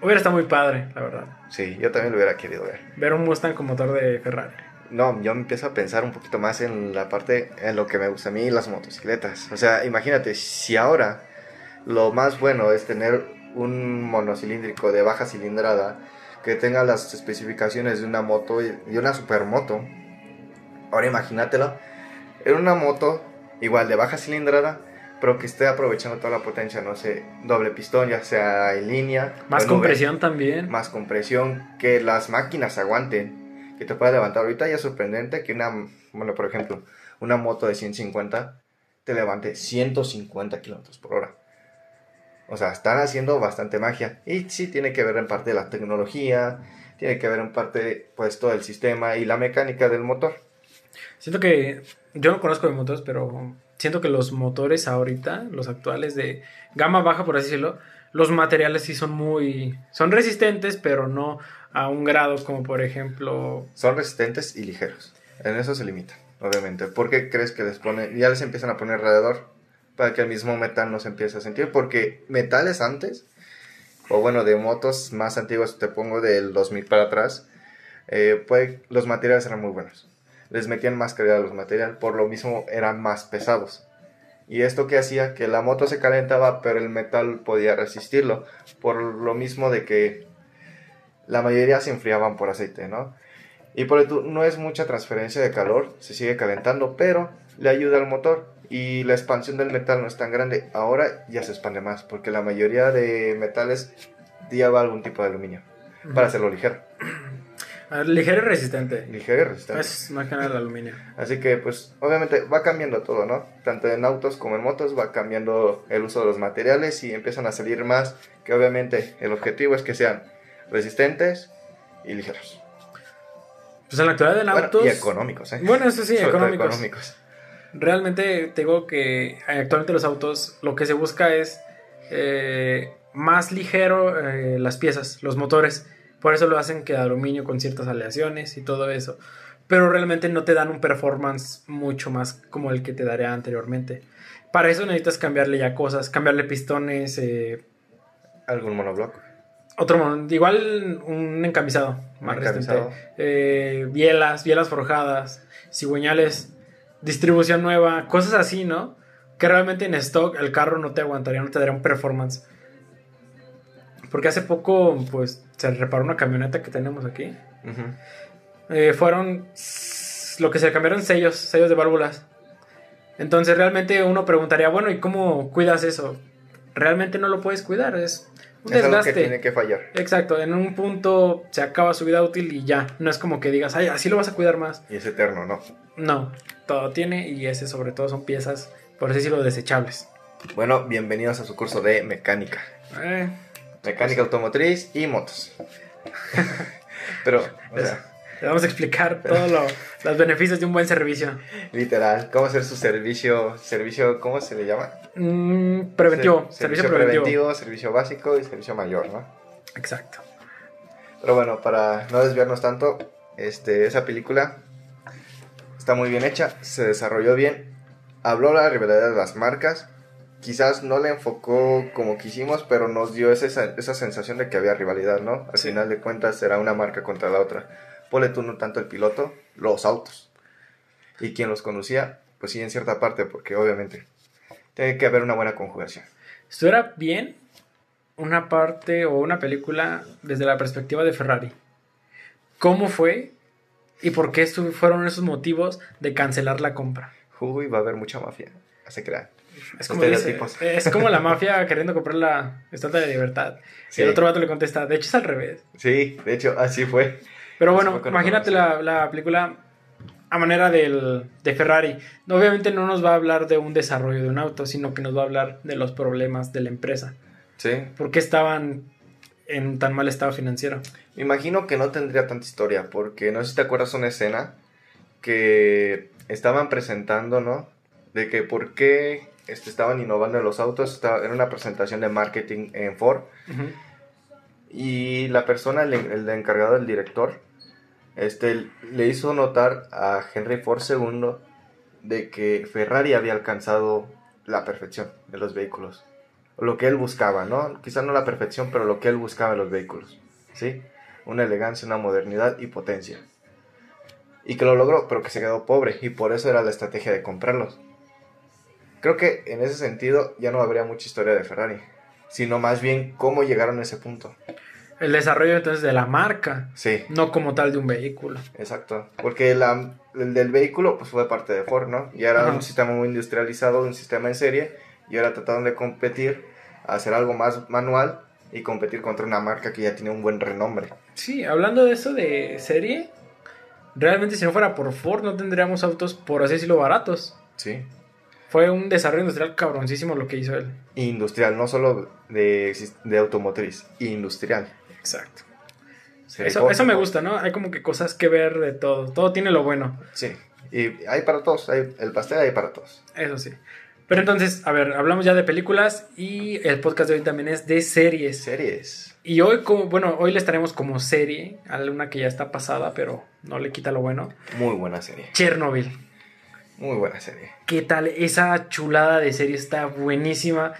Hubiera estado muy padre, la verdad. Sí, yo también lo hubiera querido ver. Ver un Mustang con motor de Ferrari. No, yo empiezo a pensar un poquito más en la parte, en lo que me gusta a mí, las motocicletas. O sea, imagínate, si ahora lo más bueno es tener un monocilíndrico de baja cilindrada que tenga las especificaciones de una moto y de una supermoto. Ahora imagínatelo en una moto igual de baja cilindrada, pero que esté aprovechando toda la potencia, no sé, doble pistón, ya sea en línea, Más en compresión también. más compresión, que las máquinas aguanten, que te pueda levantar. Ahorita ya es sorprendente que una, bueno, por ejemplo, una moto de 150 te levante 150 kilómetros por hora. O sea, están haciendo bastante magia. Y sí tiene que ver en parte la tecnología, tiene que ver en parte, pues, todo el sistema y la mecánica del motor. Siento que yo no conozco de motores, pero siento que los motores ahorita, los actuales de gama baja, por así decirlo, los materiales sí son muy... Son resistentes, pero no a un grado como por ejemplo... Son resistentes y ligeros. En eso se limitan, obviamente. ¿Por qué crees que les ponen, ya les empiezan a poner alrededor? Para que el mismo metal no se empiece a sentir. Porque metales antes, o bueno, de motos más antiguas, te pongo del 2000 para atrás, eh, pues, los materiales eran muy buenos. Les metían más calidad a los materiales, por lo mismo eran más pesados. Y esto que hacía que la moto se calentaba, pero el metal podía resistirlo. Por lo mismo de que la mayoría se enfriaban por aceite, ¿no? Y por eso no es mucha transferencia de calor, se sigue calentando, pero le ayuda al motor y la expansión del metal no es tan grande. Ahora ya se expande más, porque la mayoría de metales lleva algún tipo de aluminio para hacerlo ligero. Ligero y resistente. Ligero y resistente. Es más que nada el aluminio. Así que, pues, obviamente va cambiando todo, ¿no? Tanto en autos como en motos va cambiando el uso de los materiales y empiezan a salir más, que obviamente el objetivo es que sean resistentes y ligeros. Pues en la actualidad en Bueno, autos... y económicos, ¿eh? Bueno, eso sí, económicos. económicos. Realmente te digo que actualmente los autos lo que se busca es eh, más ligero eh, las piezas, los motores. Por eso lo hacen que de aluminio con ciertas aleaciones y todo eso. Pero realmente no te dan un performance mucho más como el que te daría anteriormente. Para eso necesitas cambiarle ya cosas, cambiarle pistones, eh, ¿Algún monobloc? otro igual un encamisado más Un encamisado. Eh, bielas, bielas forjadas, cigüeñales, distribución nueva, cosas así, ¿no? Que realmente en stock el carro no te aguantaría, no te daría un performance. Porque hace poco, pues, se reparó una camioneta que tenemos aquí. Ujú. Eh, fueron lo que se cambiaron sellos, sellos de válvulas. Entonces realmente uno preguntaría, bueno, ¿y cómo cuidas eso? Realmente no lo puedes cuidar, es un Es algo desgaste. que tiene que fallar. Exacto, en un punto se acaba su vida útil y ya. No es como que digas, ay, así lo vas a cuidar más. Y es eterno, ¿no? No, todo tiene y ese sobre todo son piezas, por así decirlo, desechables. Bueno, bienvenidos a su curso de mecánica. Eh, Mecánica automotriz y motos. *laughs* Pero, o sea, le vamos a explicar todos los beneficios de un buen servicio. literal, ¿cómo hacer su servicio? Servicio, ¿cómo se le llama? Mm, preventivo, Ser- servicio, preventivo. servicio básico y servicio mayor, ¿no? Exacto. Pero bueno, para no desviarnos tanto, este, esa película está muy bien hecha, se desarrolló bien, habló la rivalidad de las marcas, quizás no le enfocó como quisimos, pero nos dio esa, esa sensación de que había rivalidad, ¿no? Al Sí. final de cuentas era una marca contra la otra. Ponle tú no tanto el piloto, los autos. Y quien los conducía, pues sí, en cierta parte, porque obviamente tiene que haber una buena conjugación. Estuviera bien una parte o una película desde la perspectiva de Ferrari. ¿Cómo fue y por qué fueron esos motivos de cancelar la compra? Uy, va a haber mucha mafia, se crea. Es como, dice- es como la mafia *laughs* queriendo comprar la Estatua de Libertad. Sí. Y el otro vato le contesta, de hecho es al revés. Sí, de hecho, así fue. Pero Así bueno, fue imagínate la, la película a manera del, de Ferrari. Obviamente no nos va a hablar de un desarrollo de un auto, sino que nos va a hablar de los problemas de la empresa. Sí. ¿Por qué estaban en tan mal estado financiero? Me imagino que no tendría tanta historia, porque no sé si te acuerdas una escena que estaban presentando, ¿no? De que por qué este, estaban innovando en los autos, estaba, era una presentación de marketing en Ford. Y la persona, el, el encargado del director, este, le hizo notar a Henry Ford II de que Ferrari había alcanzado la perfección de los vehículos. Lo que él buscaba, ¿no? Quizá no la perfección, pero lo que él buscaba en los vehículos. ¿Sí? Una elegancia, una modernidad y potencia. Y que lo logró, pero que se quedó pobre. Y por eso era la estrategia de comprarlos. Creo que en ese sentido ya no habría mucha historia de Ferrari. Sino más bien cómo llegaron a ese punto. El desarrollo entonces de la marca, Sí. no como tal de un vehículo. Exacto, porque la, el del vehículo pues fue parte de Ford, ¿no? Y era Ajá. un sistema muy industrializado, un sistema en serie, y ahora trataron de competir, hacer algo más manual y competir contra una marca que ya tiene un buen renombre. Sí, hablando de eso de serie, realmente si no fuera por Ford no tendríamos autos, por así decirlo, baratos. Sí. Fue un desarrollo industrial cabroncísimo lo que hizo él. Industrial, no solo de, de automotriz, industrial. Exacto. Eso, eso me gusta, ¿no? Hay como que cosas que ver de todo. Todo tiene lo bueno. Sí, y hay para todos, hay, el pastel hay para todos. Eso sí. Pero entonces, a ver, hablamos ya de películas y el podcast de hoy también es de series. Series. Y hoy, como, bueno, hoy les traemos como serie, a una que ya está pasada, pero no le quita lo bueno. Muy buena serie, Chernobyl. Muy buena serie. ¿Qué tal? Esa chulada de serie está buenísima.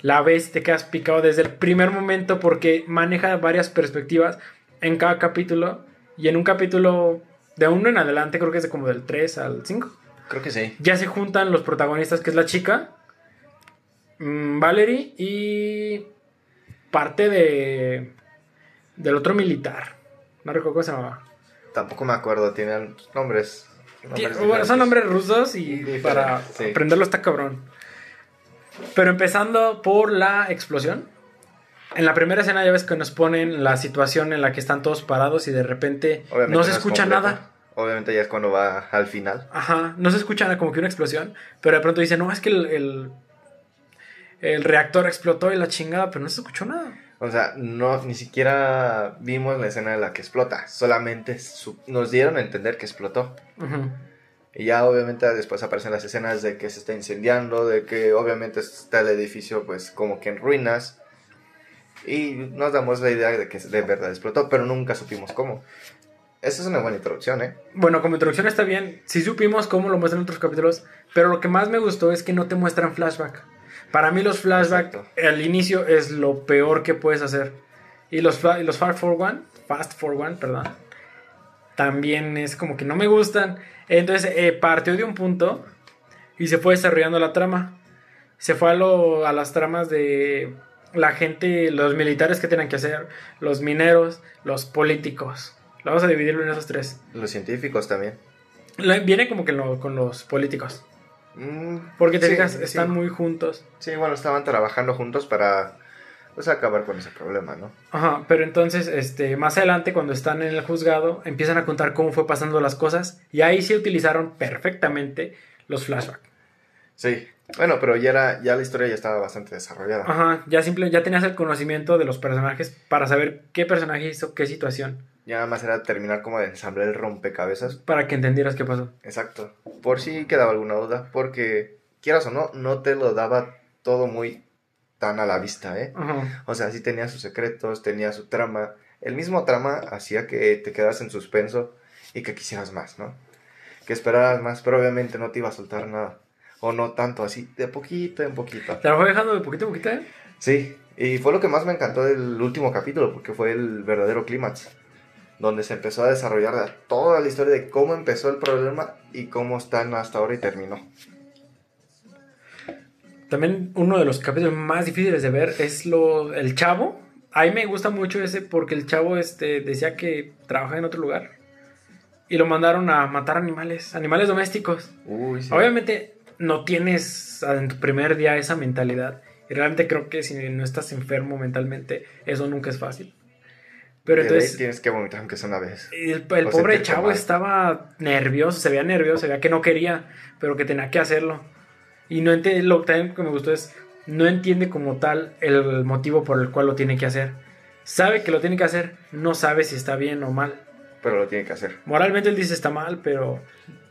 La ves, te quedas picado desde el primer momento porque maneja varias perspectivas en cada capítulo. Y en un capítulo de uno en adelante, creo que es de como del 3 al 5. Creo que sí. Ya se juntan los protagonistas, que es la chica, mm, Valerie y parte de del otro militar. No recuerdo cómo se llamaba. Tampoco me acuerdo, tienen nombres. Nombres bueno, son nombres rusos y Diferente, para sí. aprenderlo está cabrón. Pero empezando por la explosión. En la primera escena ya ves que nos ponen la situación en la que están todos parados y de repente Obviamente no se es escucha nada. Obviamente ya es cuando va al final. Ajá, no se escucha nada como que una explosión, pero de pronto dicen, no, es que el, el, el reactor explotó y la chingada, pero no se escuchó nada. O sea, no, ni siquiera vimos la escena en la que explota. Solamente nos dieron a entender que explotó. Y ya obviamente después aparecen las escenas de que se está incendiando, de que obviamente está el edificio pues como que en ruinas. Y nos damos la idea de que de verdad explotó, pero nunca supimos cómo. Esa es una buena introducción, ¿eh? Bueno, como introducción está bien. Sí supimos cómo lo muestran en otros capítulos, pero lo que más me gustó es que no te muestran flashback. Para mí los flashback Exacto. al inicio es lo peor que puedes hacer. Y los, Fast for One, Fast for One, perdón, también es como que no me gustan. Entonces eh, partió de un punto y se fue desarrollando la trama. Se fue a, lo- a las tramas de la gente, los militares que tenían que hacer, los mineros, los políticos. Lo vamos a dividirlo en esos tres. Los científicos también. Viene como que lo- con los políticos. Mm, Porque te sí, sí. están muy juntos. Sí, bueno, estaban trabajando juntos para pues acabar con ese problema, ¿no? Ajá, pero entonces, este, más adelante, cuando están en el juzgado, empiezan a contar cómo fue pasando las cosas. Y ahí sí utilizaron perfectamente los flashbacks. Sí. Bueno, pero ya era, ya la historia ya estaba bastante desarrollada. Ajá, ya simple, ya tenías el conocimiento de los personajes para saber qué personaje hizo qué situación. Ya nada más era terminar como de ensamblar el rompecabezas. Para que entendieras qué pasó. Exacto. Por si quedaba alguna duda, porque quieras o no, no te lo daba todo muy tan a la vista, ¿eh? Ajá. O sea, sí tenía sus secretos, tenía su trama. El mismo trama hacía que te quedas en suspenso y que quisieras más, ¿no? Que esperaras más, pero obviamente no te iba a soltar nada. O no tanto, así, de poquito en poquito. Te lo fue dejando de poquito a poquito, ¿eh? Sí, y fue lo que más me encantó del último capítulo, porque fue el verdadero clímax, donde se empezó a desarrollar la- toda la historia de cómo empezó el problema y cómo están hasta ahora y terminó. También uno de los capítulos más difíciles de ver es lo el chavo. A mí me gusta mucho ese porque el chavo este, decía que trabajaba en otro lugar. Y lo mandaron a matar animales, animales domésticos. Uy, sí. Obviamente no tienes en tu primer día esa mentalidad. Y realmente creo que si no estás enfermo mentalmente, eso nunca es fácil. Pero De entonces, tienes que vomitar aunque sea una vez. el, pobre chavo mal. estaba nervioso, se veía nervioso, se veía que no quería, pero que tenía que hacerlo. Y no entiende, lo que también que me gustó es, no entiende como tal el motivo por el cual lo tiene que hacer. Sabe que lo tiene que hacer, no sabe si está bien o mal. Pero lo tiene que hacer. Moralmente él dice está mal, pero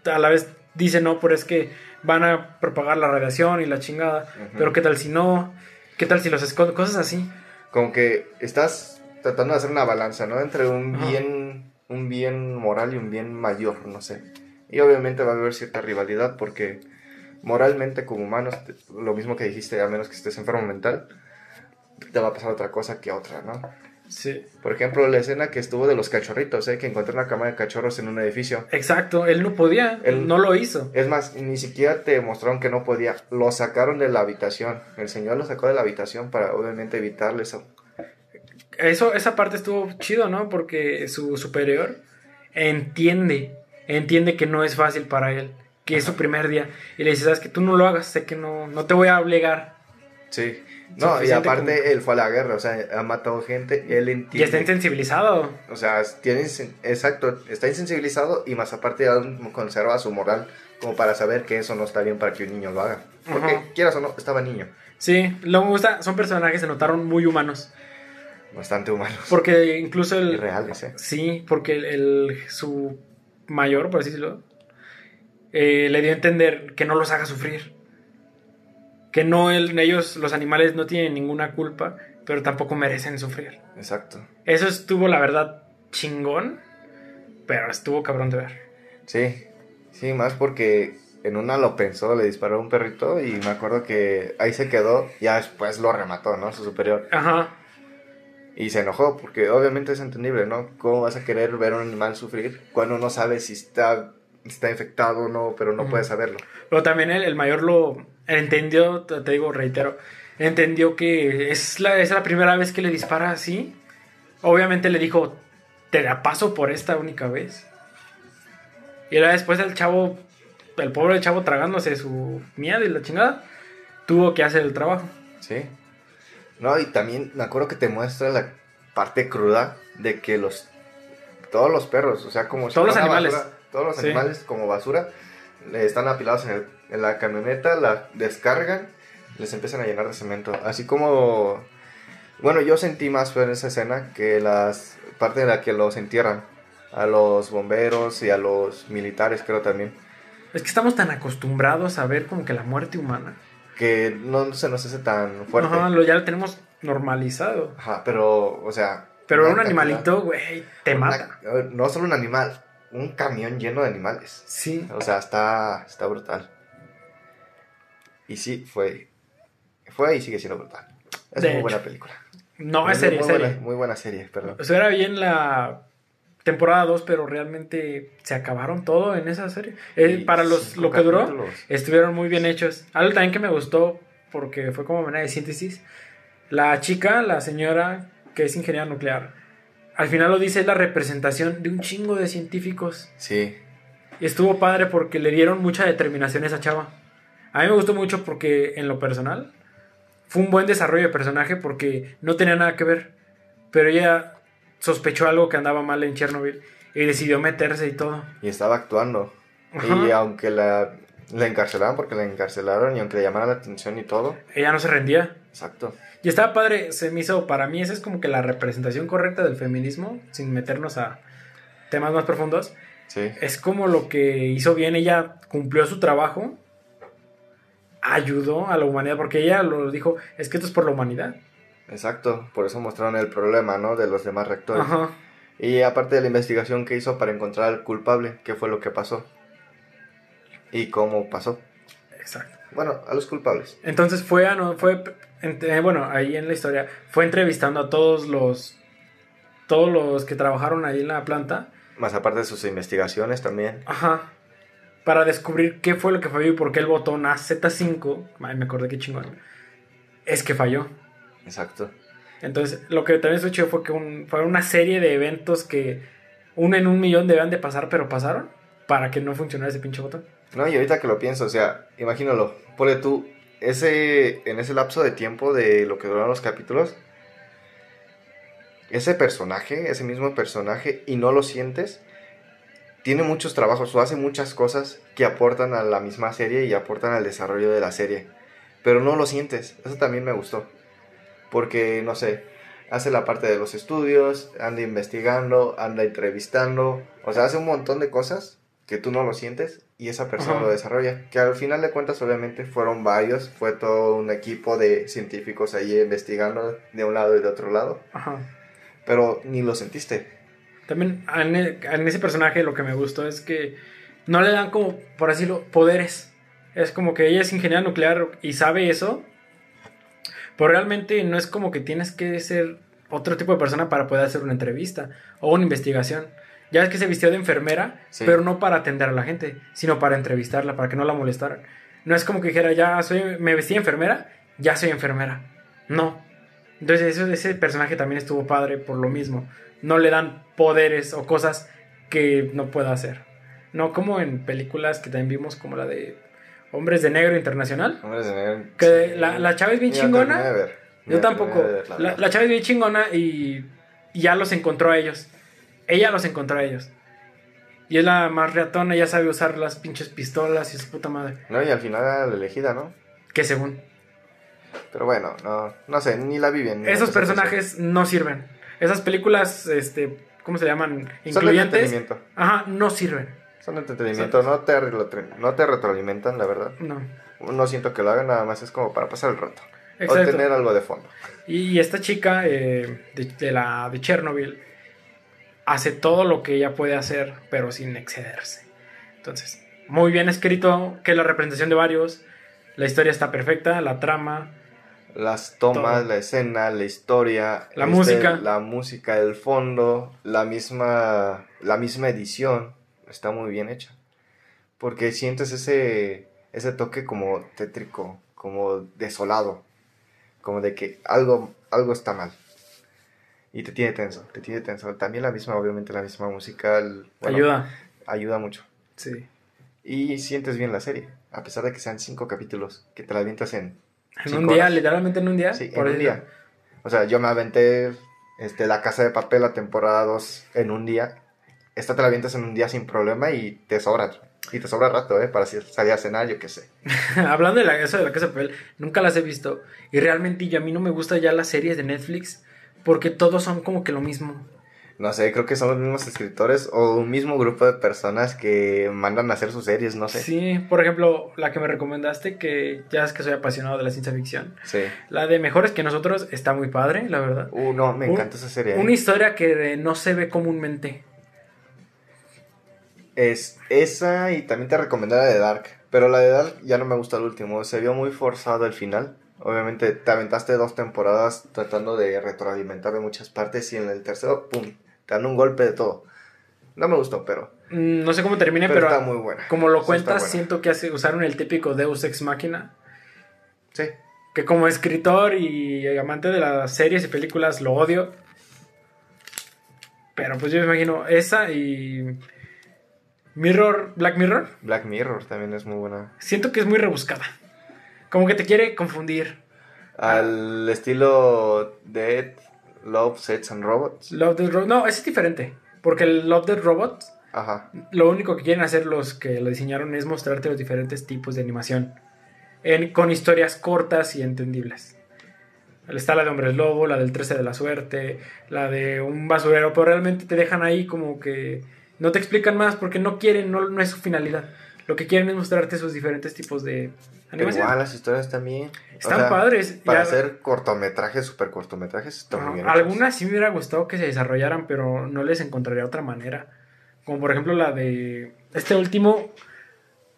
a la vez dice, no, pero es que van a propagar la radiación y la chingada. Pero qué tal si no, qué tal si los esconden, cosas así. Como que estás tratando de hacer una balanza, ¿no? Entre un Ajá. bien, un bien moral y un bien mayor, no sé. Y obviamente va a haber cierta rivalidad porque moralmente como humanos, lo mismo que dijiste, a menos que estés enfermo mental, te va a pasar otra cosa que otra, ¿no? Sí. Por ejemplo, la escena que estuvo de los cachorritos, ¿eh? Que encontró una cama de cachorros en un edificio. Exacto, él no podía, Él- no lo hizo. Es más, ni siquiera te mostraron que no podía. Lo sacaron de la habitación. El señor lo sacó de la habitación para obviamente evitarle eso. Eso, esa parte estuvo chido, ¿no? Porque su superior entiende, entiende que no es fácil para él, que es su primer día. Y le dice, sabes que tú no lo hagas, sé que no, no te voy a obligar. Sí. No, y aparte como- él fue a la guerra, o sea, ha matado gente, él entiende. Y está insensibilizado. O sea, tiene, exacto, está insensibilizado y más aparte aún conserva su moral como para saber que eso no está bien para que un niño lo haga. Porque, Ajá. quieras o no, estaba niño, Sí, lo que me gusta, son personajes que se notaron muy humanos. bastante humano. Porque incluso el... Y reales, ¿eh? Sí, porque el, el- su mayor, por así decirlo, eh, le dio a entender que no los haga sufrir. Que no, el- ellos, los animales, no tienen ninguna culpa, pero tampoco merecen sufrir. Exacto. Eso estuvo, la verdad, chingón, pero estuvo cabrón de ver. Sí, sí, más porque en una lo pensó, le disparó a un perrito y me acuerdo que ahí se quedó, ya después lo remató, ¿no? Su superior. Ajá, Y se enojó porque obviamente es entendible, ¿no? ¿Cómo vas a querer ver a un animal sufrir cuando no sabes si está, está infectado o no, pero no Ujú. puedes saberlo? pero también el, el mayor lo entendió, te digo, reitero, entendió que es la, es la primera vez que le dispara así. Obviamente le dijo, te la paso por esta única vez. Y era después el chavo, el pobre chavo tragándose su miedo y la chingada, tuvo que hacer el trabajo. Sí. No, y también me acuerdo que te muestra la parte cruda de que los todos los perros, o sea, como si Todos los fuera animales. basura, todos los Sí. animales como basura, están apilados en, el- en la camioneta, la descargan, les empiezan a llenar de cemento. Así como, bueno, yo sentí más fue en esa escena que las parte de la que los entierran a los bomberos y a los militares, creo también, Es que estamos tan acostumbrados a ver como que la muerte humana. que no se nos hace tan fuerte. Ajá, lo, ya lo tenemos normalizado. Ajá, pero, o sea. Pero un animalito, güey, te una- mata. no solo un animal, un camión lleno de animales. Sí. O sea, está, está brutal. Y sí, fue. Fue y sigue siendo brutal. Es De muy hecho. buena película. No, es serie, muy serie. Buena, muy buena serie, perdón. O sea, era bien la temporada 2, pero realmente se acabaron todo en esa serie. Eh, para los, lo que duró, estuvieron muy bien hechos. Algo también que me gustó, porque fue como manera de síntesis, la chica, la señora que es ingeniera nuclear, al final lo dice, es la representación de un chingo de científicos. Sí, Y estuvo padre porque le dieron mucha determinación a esa chava. A mí me gustó mucho porque en lo personal fue un buen desarrollo de personaje porque no tenía nada que ver. Pero ella sospechó algo que andaba mal en Chernobyl y decidió meterse y todo. y estaba actuando. Ajá. Y aunque la, la encarcelaron, porque la encarcelaron, y aunque le llamaran la atención y todo. Ella no se rendía. Exacto. Y estaba padre, se me hizo, para mí esa es como que la representación correcta del feminismo, sin meternos a temas más profundos. Sí. Es como lo que hizo bien, ella cumplió su trabajo, ayudó a la humanidad, porque ella lo dijo, es que esto es por la humanidad. Exacto. Por eso mostraron el problema, ¿no? De los demás reactores. Ajá. Y aparte de la investigación que hizo para encontrar al culpable, qué fue lo que pasó. Y cómo pasó. Exacto. Bueno, a los culpables. Entonces fue, a- no, fue eh, bueno, ahí en la historia, fue entrevistando a todos los, todos los que trabajaron ahí en la planta, Más aparte de sus investigaciones también. ajá, para descubrir qué fue lo que falló y por qué el botón AZ5, ay, me acordé qué chingón, es que falló. Exacto. Entonces, lo que también chido fue que un- fue una serie de eventos que uno en un millón debían de pasar, pero pasaron para que no funcionara ese pinche botón. No, y ahorita que lo pienso, o sea, imagínalo. Ponle tú, ese, en ese lapso de tiempo de lo que duraron los capítulos, ese personaje, ese mismo personaje, y no lo sientes, tiene muchos trabajos o hace muchas cosas que aportan a la misma serie y aportan al desarrollo de la serie. Pero no lo sientes, eso también me gustó. Porque, no sé, hace la parte de los estudios, anda investigando, anda entrevistando, o sea, hace un montón de cosas que tú no lo sientes y esa persona Ajá. lo desarrolla. Que al final de cuentas, obviamente, fueron varios, fue todo un equipo de científicos ahí investigando de un lado y de otro lado, Ajá. pero ni lo sentiste. También en, ese personaje lo que me gustó es que no le dan como, por así decirlo, poderes. Es como que ella es ingeniera nuclear y sabe eso. Pero realmente no es como que tienes que ser otro tipo de persona para poder hacer una entrevista o una investigación. Ya es que se vistió de enfermera, Sí. pero no para atender a la gente, sino para entrevistarla, para que no la molestaran. No es como que dijera, ya soy, me vestí de enfermera, ya soy enfermera. No. Entonces eso, ese personaje también estuvo padre por lo mismo. No le dan poderes o cosas que no pueda hacer. No como en películas que también vimos como la de Hombres de Negro Internacional. Hombres de negro. Que la, la chava es bien chingona. de ver. Yo tampoco. terminé de ver, la La, chava es bien chingona y, y ya los encontró a ellos. Ella los encontró a ellos. Y es la más reatona, ya sabe usar las pinches pistolas y su puta madre. No, y al final era la elegida, ¿no? Que según. Pero bueno, no, no sé, ni la vi bien. ni Esos personajes no sirven. Esas películas, este, ¿cómo se llaman? pensar. Son de Incluyentes. entretenimiento. Ajá, no sirven. Son de entretenimiento, no te, retro- no te retroalimentan, la verdad. No. No siento que lo hagan, nada más es como para pasar el rato. O Exacto. tener algo de fondo. Y esta chica eh, de, de la de Chernobyl hace todo lo que ella puede hacer, pero sin excederse. Entonces, muy bien escrito, que la representación de varios, la historia está perfecta, la trama, Las tomas, Todo. la escena, la historia, este, La música. la música, el fondo, la misma, la misma edición está muy bien hecha. Porque sientes ese, ese toque como tétrico, como desolado, como de que algo, algo está mal. Y te tiene tenso, te tiene tenso. También la misma, obviamente la misma música el- bueno, ayuda. ayuda mucho. Sí. Y sientes bien la serie, a pesar de que sean cinco capítulos, que te la avientas en En un día, horas. literalmente en un día. Sí, en por un eso- día. O sea, yo me aventé este, La Casa de Papel, la temporada 2, en un día. Esta te la avientas en un día sin problema y te sobra. Y te sobra rato, ¿eh? Para si- salir a cenar, yo qué sé. *laughs* Hablando de la, eso de la casa de papel, nunca las he visto. Y realmente yo, a mí no me gustan ya las series de Netflix porque todos son como que lo mismo. No sé, creo que son los mismos escritores o un mismo grupo de personas que mandan a hacer sus series, no sé. Sí, por ejemplo, la que me recomendaste, que ya es que soy apasionado de la ciencia ficción. Sí. La de Mejores que nosotros está muy padre, la verdad. Uh, no, me Un- encanta esa serie. ¿eh? Una historia que eh, no se ve comúnmente. Es esa y también te recomendé la de Dark. Pero la de Dark ya no me gustó el último. Se vio muy forzado el final. Obviamente te aventaste dos temporadas tratando de retroalimentar de muchas partes y en el tercero, ¡pum! Te dan un golpe de todo. No me gustó, pero, Mm, No sé cómo termine, pero, pero, está muy buena. como lo cuentas, siento que usaron el típico Deus Ex Machina. Sí, Que como escritor y amante de las series y películas lo odio. Pero pues yo me imagino esa y Mirror, Black Mirror. Black Mirror también es muy buena. Siento que es muy rebuscada. Como que te quiere confundir. Al estilo Dead, Love, Sets and Robots. Love Death Robot. No, ese es diferente. Porque el Love Death Robot, Ajá. lo único que quieren hacer los que lo diseñaron es mostrarte los diferentes tipos de animación. En- con historias cortas y entendibles. Está la de Hombres Lobo, la del 13 de la suerte, la de un basurero, pero realmente te dejan ahí como que no te explican más porque no quieren, no, no es su finalidad. Lo que quieren es mostrarte sus diferentes tipos de Pero igual las historias también. O Están sea, padres. Para Ya- hacer cortometrajes, super cortometrajes, están muy bien. Algunas sí me hubiera gustado que se desarrollaran, pero no les encontraría otra manera. Como por ejemplo la de este último,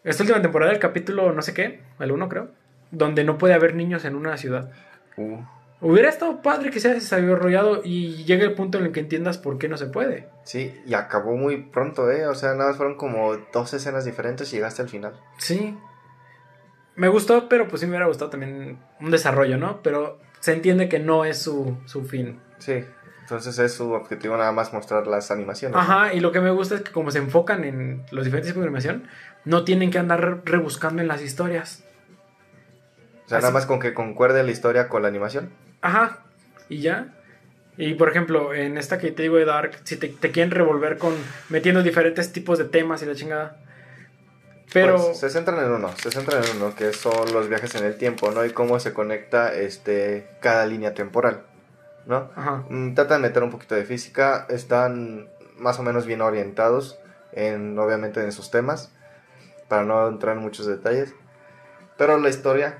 esta última temporada del capítulo no sé qué, el 1 creo, donde no puede haber niños en una ciudad. Uh, Hubiera estado padre que se haya desarrollado y llegue el punto en el que entiendas por qué no se puede. sí, y acabó muy pronto, ¿eh? O sea, nada más fueron como dos escenas diferentes y llegaste al final. Sí. Me gustó, pero pues sí me hubiera gustado también un desarrollo, ¿no? Pero se entiende que no es su, su fin. Sí. Entonces es su objetivo nada más mostrar las animaciones. Ajá, y lo que me gusta es que como se enfocan en los diferentes tipos de animación, no tienen que andar re- rebuscando en las historias. O sea, Así- nada más con que concuerde la historia con la animación. Ajá, y ya. Y por ejemplo, en esta que te digo de Dark, si te, te quieren revolver con metiendo diferentes tipos de temas y la chingada. Pero Pues, se centran en uno, se centran en uno, que son los viajes en el tiempo, ¿no? Y cómo se conecta este cada línea temporal, ¿no? ajá, Mm, Tratan de meter un poquito de física, están más o menos bien orientados. en, obviamente en sus temas, para no entrar en muchos detalles. Pero la historia,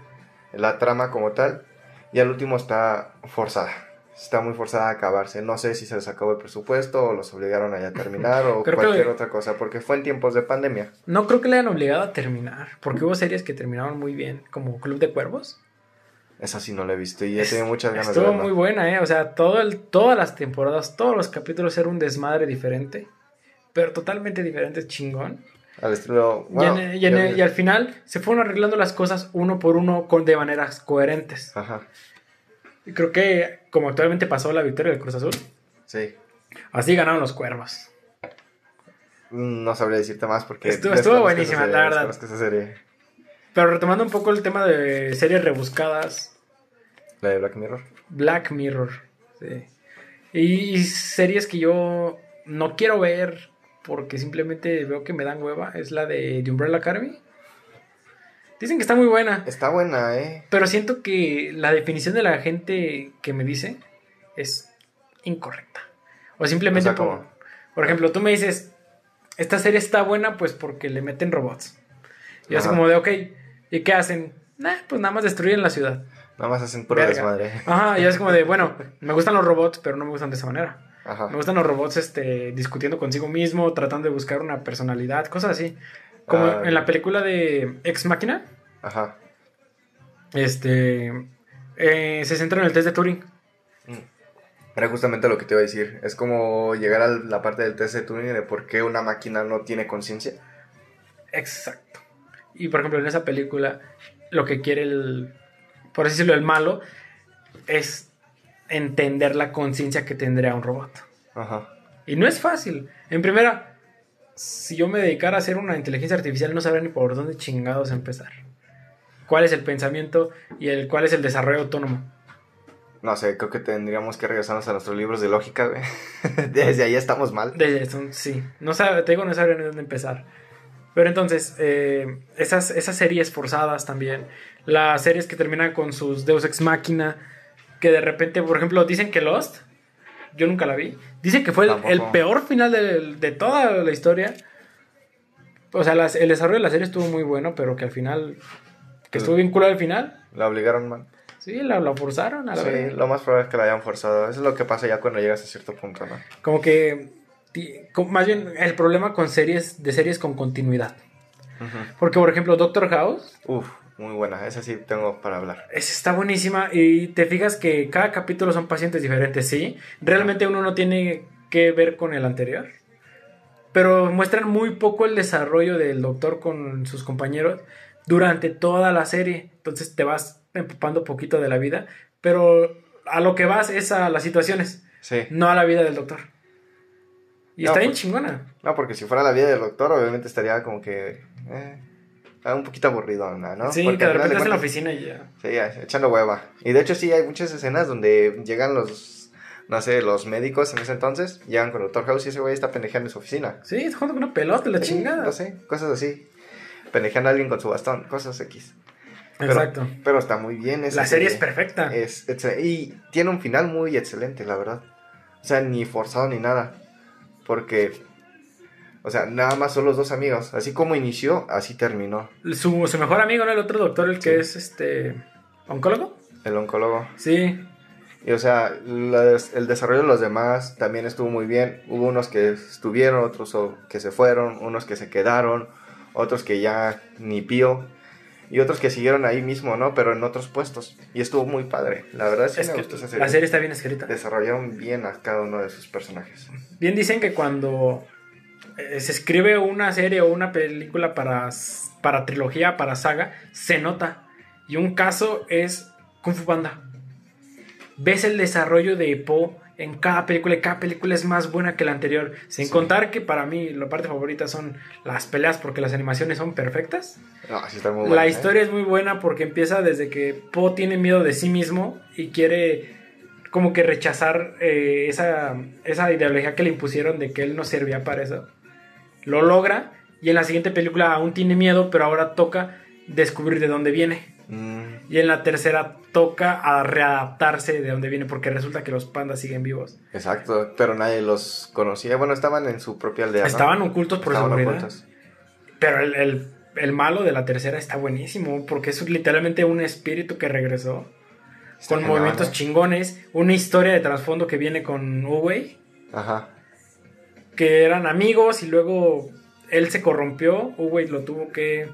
la trama como tal, y al último está forzada. Está muy forzada a acabarse. No sé si se les acabó el presupuesto o los obligaron a ya terminar o *laughs* Creo que- cualquier otra cosa, porque fue en tiempos de pandemia. No creo que le hayan obligado a terminar, porque hubo series que terminaron muy bien, como Club de Cuervos. Esa sí no la he visto y he tenido muchas ganas de Estuvo verla. muy buena, ¿eh? O sea, todo el, todas las temporadas, todos los capítulos era un desmadre diferente, pero totalmente diferente, chingón. Al estilo... Y bueno, en- y, en- ya- y al final se fueron arreglando las cosas uno por uno con, de maneras coherentes. Ajá, creo que, como actualmente pasó la victoria del Cruz Azul, sí. así ganaron los cuervos. No sabría decirte más porque... Estuvo- estuvo buenísima, serie, la verdad. desconozco esa serie. Pero retomando un poco el tema de series rebuscadas, La de Black Mirror. Black Mirror. sí. Y, y series que yo no quiero ver porque simplemente veo que me dan hueva es la de The Umbrella Academy. Dicen que está muy buena, Está buena, ¿eh? pero siento que la definición de la gente que me dice es incorrecta. O simplemente, O sea, por, por ejemplo, tú me dices, esta serie está buena pues porque le meten robots. Y Ajá. como de, ok, ¿y qué hacen? Nah, pues nada más destruyen la ciudad. Nada más hacen puro desmadre. Ajá, y es como de, *laughs* bueno, me gustan los robots, pero no me gustan de esa manera. Ajá. Me gustan los robots este, discutiendo consigo mismo, tratando de buscar una personalidad, cosas así. Como Ah. en la película de Ex Máquina, Ajá. este, eh, se centra en el test de Turing. Era justamente lo que te iba a decir. Es como llegar a la parte del test de Turing de por qué una máquina no tiene conciencia. Exacto. Y por ejemplo, en esa película, lo que quiere el, por así decirlo, el malo, es entender la conciencia que tendría un robot. Ajá. Y no es fácil. En primera, si yo me dedicara a hacer una inteligencia artificial, no sabría ni por dónde chingados empezar. ¿Cuál es el pensamiento y el cuál es el desarrollo autónomo? No sé, creo que tendríamos que regresarnos a nuestros libros de lógica, güey. *laughs* Desde ahí estamos mal. Desde eso, sí. No sabe, te digo, no sabría ni dónde empezar. Pero entonces, eh, esas, esas series forzadas también. Las series que terminan con sus Deus Ex Máquina. Que de repente, por ejemplo, dicen que Lost. Yo nunca la vi. Dicen que fue el, peor final de, de toda la historia. O sea, las- el desarrollo de la serie estuvo muy bueno, pero que al final. Que estuvo bien culo al final. La obligaron mal. Sí, la, la forzaron a la Sí, lo más probable es que la hayan forzado. Eso es lo que pasa ya cuando llegas a cierto punto, ¿no? Como que. Más bien, el problema con series. De series con continuidad. Porque, por ejemplo, Doctor House. Uf, muy buena. Esa sí tengo para hablar. Esa está buenísima y te fijas que cada capítulo son pacientes diferentes, ¿sí? Realmente uno no tiene que ver con el anterior. Pero muestran muy poco el desarrollo del doctor con sus compañeros durante toda la serie. Entonces te vas empapando poquito de la vida. Pero a lo que vas es a las situaciones, Sí. no a la vida del doctor. Y No, está bien pues- chingona. No, porque si fuera la vida del doctor, obviamente estaría como que. Eh, un poquito aburrido, ¿no? sí, Porque que de repente estás en la oficina y ya. Sí, ya, echando hueva. Y de hecho sí hay muchas escenas donde llegan los, no sé, los médicos en ese entonces, llegan con el Doctor House y ese güey está pendejeando en su oficina. Sí, está jugando con una pelota, la Sí, chingada. No sé, cosas así. Pendejeando a alguien con su bastón, cosas X. Pero- Exacto. Pero está muy bien La serie es perfecta. Es y tiene un final muy excelente, la verdad. O sea, ni forzado ni nada. Porque, o sea, nada más son los dos amigos. Así como inició, así terminó. Su, su mejor amigo, ¿no? El otro doctor, el que Sí. es este. ¿Oncólogo? El oncólogo. Sí. Y o sea, las- el desarrollo de los demás también estuvo muy bien. Hubo unos que estuvieron, otros que se fueron, unos que se quedaron, otros que ya ni pío. Y otros que siguieron ahí mismo, ¿no? Pero en otros puestos. Y estuvo muy padre. La verdad sí Es me que gustó esa serie. la serie está bien escrita. Desarrollaron bien a cada uno de sus personajes. Bien dicen que cuando se escribe una serie o una película para, para trilogía, para saga, se nota. Y un caso es Kung Fu Panda. Ves el desarrollo de Po en cada película y cada película es más buena que la anterior. Sin Sí. contar que para mí la parte favorita son las peleas porque las animaciones son perfectas. No, sí está muy La ¿eh? historia es muy buena porque empieza desde que Po tiene miedo de sí mismo y quiere como que rechazar eh, esa, esa ideología que le impusieron de que él no servía para eso. Lo logra y en la siguiente película aún tiene miedo, pero ahora toca descubrir de dónde viene. Mm, Y en la tercera toca a readaptarse de donde viene, porque resulta que los pandas siguen vivos. Exacto, pero nadie los conocía. Bueno, estaban en su propia aldea. ¿no? Estaban ocultos por Estaban seguridad. ocultos. Pero el, el- el malo de la tercera está buenísimo, porque es literalmente un espíritu que regresó. Está con movimientos ¿eh? chingones, una historia de trasfondo que viene con Uwey, Ajá. Que eran amigos y luego él se corrompió, Uwey lo tuvo que...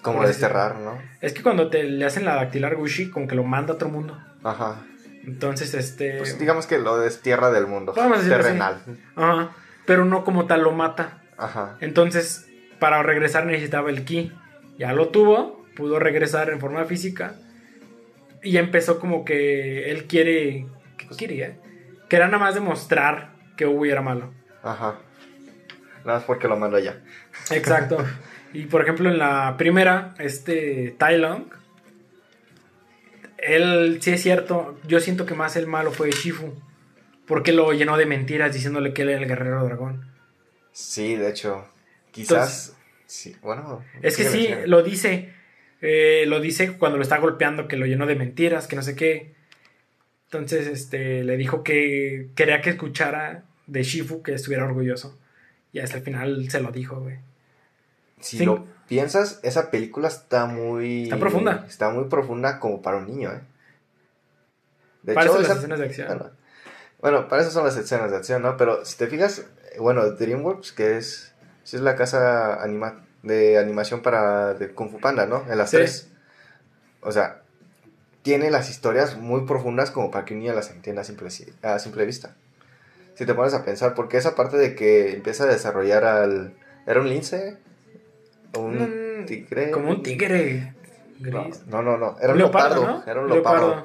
Como desterrar, ¿no? Es que cuando te le hacen la dactilar Gushi, como que lo manda a otro mundo. Ajá. Entonces, este... Pues digamos que lo destierra del mundo. Vamos así. terrenal. Ajá, pero no como tal lo mata. Ajá. Entonces, para regresar necesitaba el ki. Ya lo tuvo, pudo regresar en forma física. Y empezó como que él quiere. ¿Qué quería? Que era nada más demostrar que Uwe era malo. Ajá. Nada más porque lo mando allá. Exacto. *laughs* y por ejemplo, en la primera, este Tai Long. Él, sí es cierto, yo siento que más el malo fue Shifu. Porque lo llenó de mentiras diciéndole que él era el guerrero dragón. Sí, de hecho. Quizás. sí, bueno. Es que sí, lo dice. eh, lo dice cuando lo está golpeando, que lo llenó de mentiras, que no sé qué. Entonces, este, le dijo que quería que escuchara de Shifu que estuviera orgulloso. Y hasta el final se lo dijo, güey. Si lo piensas, esa película está muy. Está profunda. Está muy profunda como para un niño, ¿eh? De Para hecho, eso las esa- escenas de acción. Bueno, bueno, para eso son las escenas de acción, ¿no? Pero si te fijas, bueno, DreamWorks, que es, es la casa anima, de animación para de Kung Fu Panda, ¿no? En las Sí. tres. O sea, tiene las historias muy profundas como para que un niño las entienda a simple, a simple vista. Si te pones a pensar, porque esa parte de que empieza a desarrollar al... ¿Era un lince? ¿O un Mm, tigre? Como un tigre No, gris. no, no, no, era un leopardo. ¿no? Era un leopardo.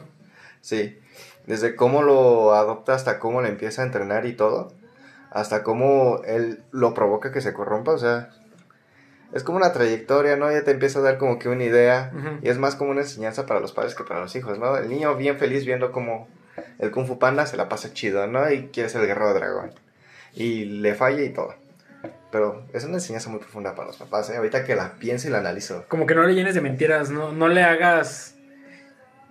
Sí, desde cómo lo adopta hasta cómo le empieza a entrenar y todo, hasta cómo él lo provoca que se corrompa, o sea, es como una trayectoria, ¿no? Ya te empieza a dar como que una idea y es más como una enseñanza para los padres que para los hijos, ¿no? El niño bien feliz viendo cómo el Kung Fu Panda se la pasa chido, ¿no? Y quiere ser el guerrero dragón y le falla y todo. Pero es una enseñanza muy profunda para los papás, ¿eh? Ahorita que la pienso y la analizo. Como que no le llenes de mentiras, no, no le hagas.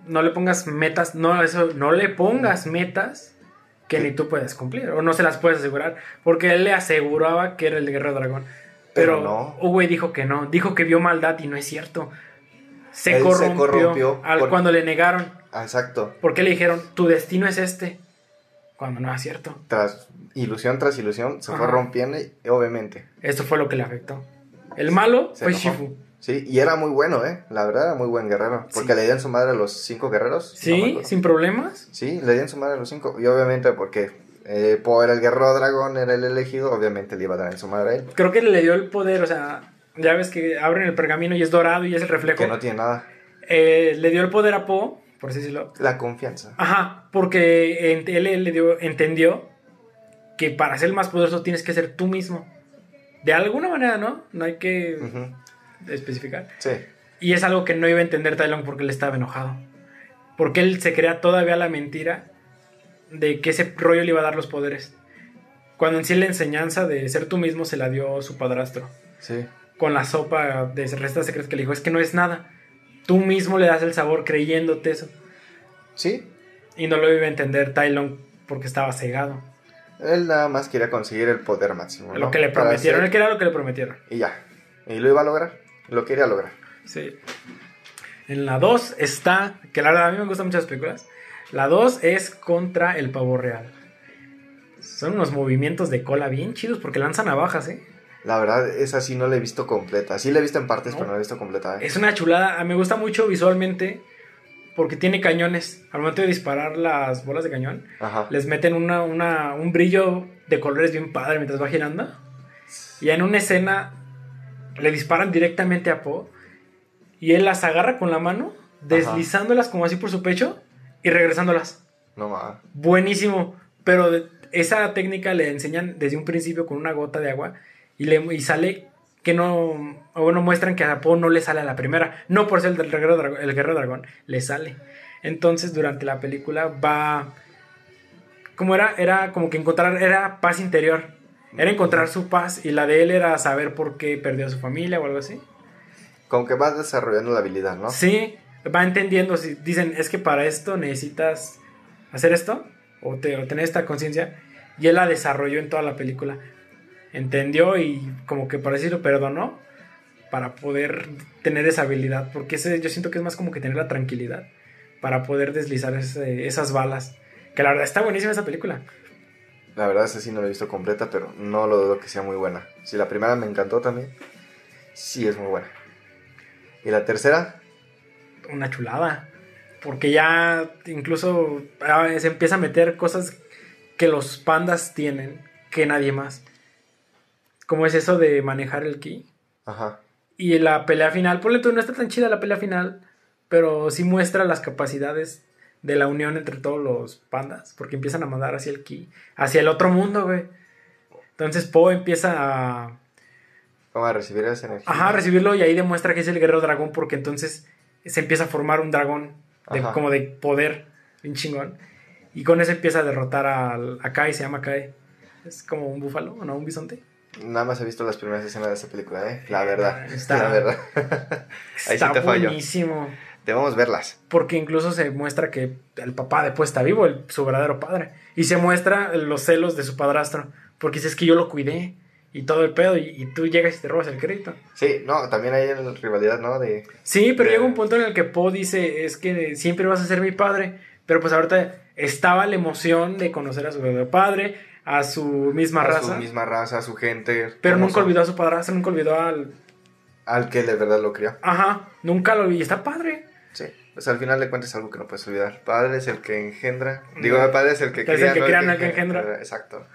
No le pongas metas, no, eso, no le pongas metas que ni tú puedes cumplir, o no se las puedes asegurar, porque él le aseguraba que era el guerrero dragón. Pero Pero, no. Uwe dijo que no, dijo que vio maldad y no es cierto. Se Él se corrompió, corrompió al- por- cuando le negaron, Ah, exacto. porque le dijeron, tu destino es este, cuando no es cierto. Tras ilusión tras ilusión se fue rompiendo y obviamente Esto fue lo que le afectó. El malo Se fue enojó. Shifu. Sí, y era muy bueno, ¿eh? La verdad, era muy buen guerrero. Porque Sí. le dieron su madre a los cinco guerreros. Sí, sin problemas. Sí, le dieron su madre a los cinco. Y obviamente porque eh, Po era el guerrero dragón, era el elegido, obviamente le iba a dar en su madre a él. Creo que le dio el poder, o sea, ya ves que abren el pergamino y es dorado y es el reflejo. Que no tiene nada. Eh, le dio el poder a Po, por así decirlo. La confianza. Ajá, porque él, le dio, entendió que para ser más poderoso tienes que ser tú mismo. De alguna manera, ¿no? No hay que especificar. Sí. Y es algo que no iba a entender Lung porque él estaba enojado. Porque él se crea todavía la mentira de que ese rollo le iba a dar los poderes. Cuando en sí la enseñanza de ser tú mismo se la dio su padrastro. Sí. Con la sopa de recetas secretas que le dijo, es que no es nada. Tú mismo le das el sabor creyéndote eso. Sí. Y no lo iba a entender Lung porque estaba cegado. Él nada más quería conseguir el poder máximo. ¿no? Lo que le prometieron, él quería lo que le prometieron. Y ya. Y lo iba a lograr. Lo quería lograr. Sí. En la 2 está, que la verdad a mí me gustan muchas películas. La 2 es contra el pavo real. Son unos movimientos de cola bien chidos porque lanzan navajas, ¿eh? La verdad, esa sí no la he visto completa. Sí la he visto en partes, No. pero no la he visto completa. ¿eh? Es una chulada, me gusta mucho visualmente porque tiene cañones. Al momento de disparar las bolas de cañón, Ajá. les meten una, una- un brillo de colores bien padre mientras va girando. Y en una escena le disparan directamente a Poe y él las agarra con la mano, deslizándolas como así por su pecho y regresándolas. No más. Buenísimo, pero esa técnica le enseñan desde un principio con una gota de agua y, le, y sale que no, o bueno, muestran que a Poe no le sale a la primera, no por ser el, del guerrero dragón, el guerrero dragón, le sale. Entonces durante la película va, como era, era como que encontrar, era paz interior, era encontrar su paz y la de él era saber por qué perdió a su familia o algo así. Como que vas desarrollando la habilidad, ¿no? Sí, va entendiendo si dicen, es que para esto necesitas hacer esto o, te, o tener esta conciencia. Y él la desarrolló en toda la película. Entendió y como que por decirlo perdonó para poder tener esa habilidad. Porque ese, yo siento que es más como que tener la tranquilidad para poder deslizar ese- esas balas. Que la verdad está buenísima esa película. La verdad, esa sí no la he visto completa, pero no lo dudo que sea muy buena. Si la primera me encantó también, sí es muy buena. ¿Y la tercera? Una chulada. Porque ya incluso ah, se empieza a meter cosas que los pandas tienen que nadie más. Como es eso de manejar el ki. Ajá. Y la pelea final, ponle tú, no está tan chida la pelea final, pero sí muestra las capacidades de la unión entre todos los pandas, porque empiezan a mandar hacia el ki, hacia el otro mundo, güey. Entonces Poe empieza a, Vamos a recibir esa energía. ajá, a recibirlo y ahí demuestra que es el guerrero dragón, porque entonces se empieza a formar un dragón de- como de poder, un chingón. Y con eso empieza a derrotar al- a Kai, se llama Kai. Es como un búfalo, ¿o ¿no? Un bisonte. Nada más he visto las primeras escenas de esa película, ¿eh? La verdad. Está- La verdad. Ahí Está sí te fallo. buenísimo. Debemos verlas. Porque incluso se muestra que el papá después está vivo, el- su verdadero padre. Y se muestra los celos de su padrastro. Porque dice, es que yo lo cuidé. Y todo el pedo. Y, y tú llegas y te robas el crédito. Sí, no, también hay la rivalidad, ¿no? De... Sí, pero De- llega un punto en el que Poe dice, es que siempre vas a ser mi padre. Pero pues ahorita estaba la emoción de conocer a su verdadero padre, a su misma a raza. su misma raza, a su gente. Pero nunca son. olvidó a su padrastro, nunca olvidó al... Al que de verdad lo crió. Ajá, nunca lo olvidó. Y está padre. Sí. Pues al final de cuentas es algo que no puedes olvidar. Padre es el que engendra. Digo, padre es el que Es el cría. que cría, no el que engendra. Exacto.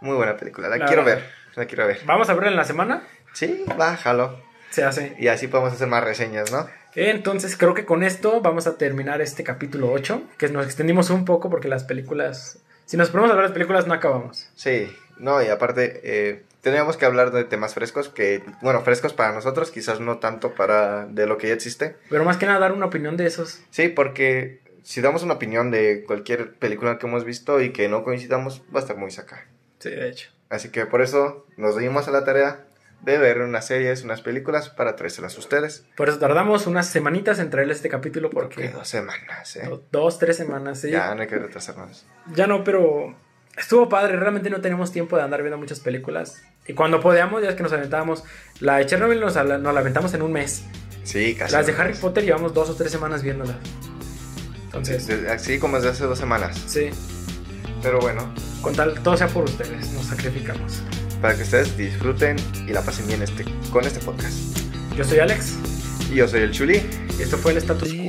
Muy buena película. La, La quiero verdad. ver. La quiero ver. Vamos a verla en la semana. Sí, bájalo. Se hace. Y así podemos hacer más reseñas, ¿no? Entonces creo que con esto vamos a terminar este capítulo 8, que nos extendimos un poco porque las películas, si nos ponemos a hablar de películas no acabamos. Sí, no, y aparte, eh, tendríamos que hablar de temas frescos, que, bueno, frescos para nosotros, quizás no tanto para de lo que ya existe. Pero más que nada dar una opinión de esos. Sí, porque si damos una opinión de cualquier película que hemos visto y que no coincidamos, va a estar muy saca. Sí, de hecho. Así que por eso nos dimos a la tarea de ver unas series, unas películas para traérselas a ustedes. Por eso tardamos unas semanitas en traerle este capítulo Que porque dos semanas, ¿eh? do- dos, tres semanas, sí. Ya no hay que retrasarnos. Ya no, pero estuvo padre. Realmente no tenemos tiempo de andar viendo muchas películas. Y cuando podíamos, ya es que nos aventábamos. La de Chernobyl nos, nos la aventamos en un mes. Sí, casi. Las de Harry Potter llevamos dos o tres semanas viéndolas. Entonces, Desde- Así como desde hace dos semanas. sí, Pero bueno, con tal, todo sea por ustedes, nos sacrificamos. Para que ustedes disfruten y la pasen bien este, con este podcast. Yo soy Alex Y yo soy el Chuli. y esto fue el status quo.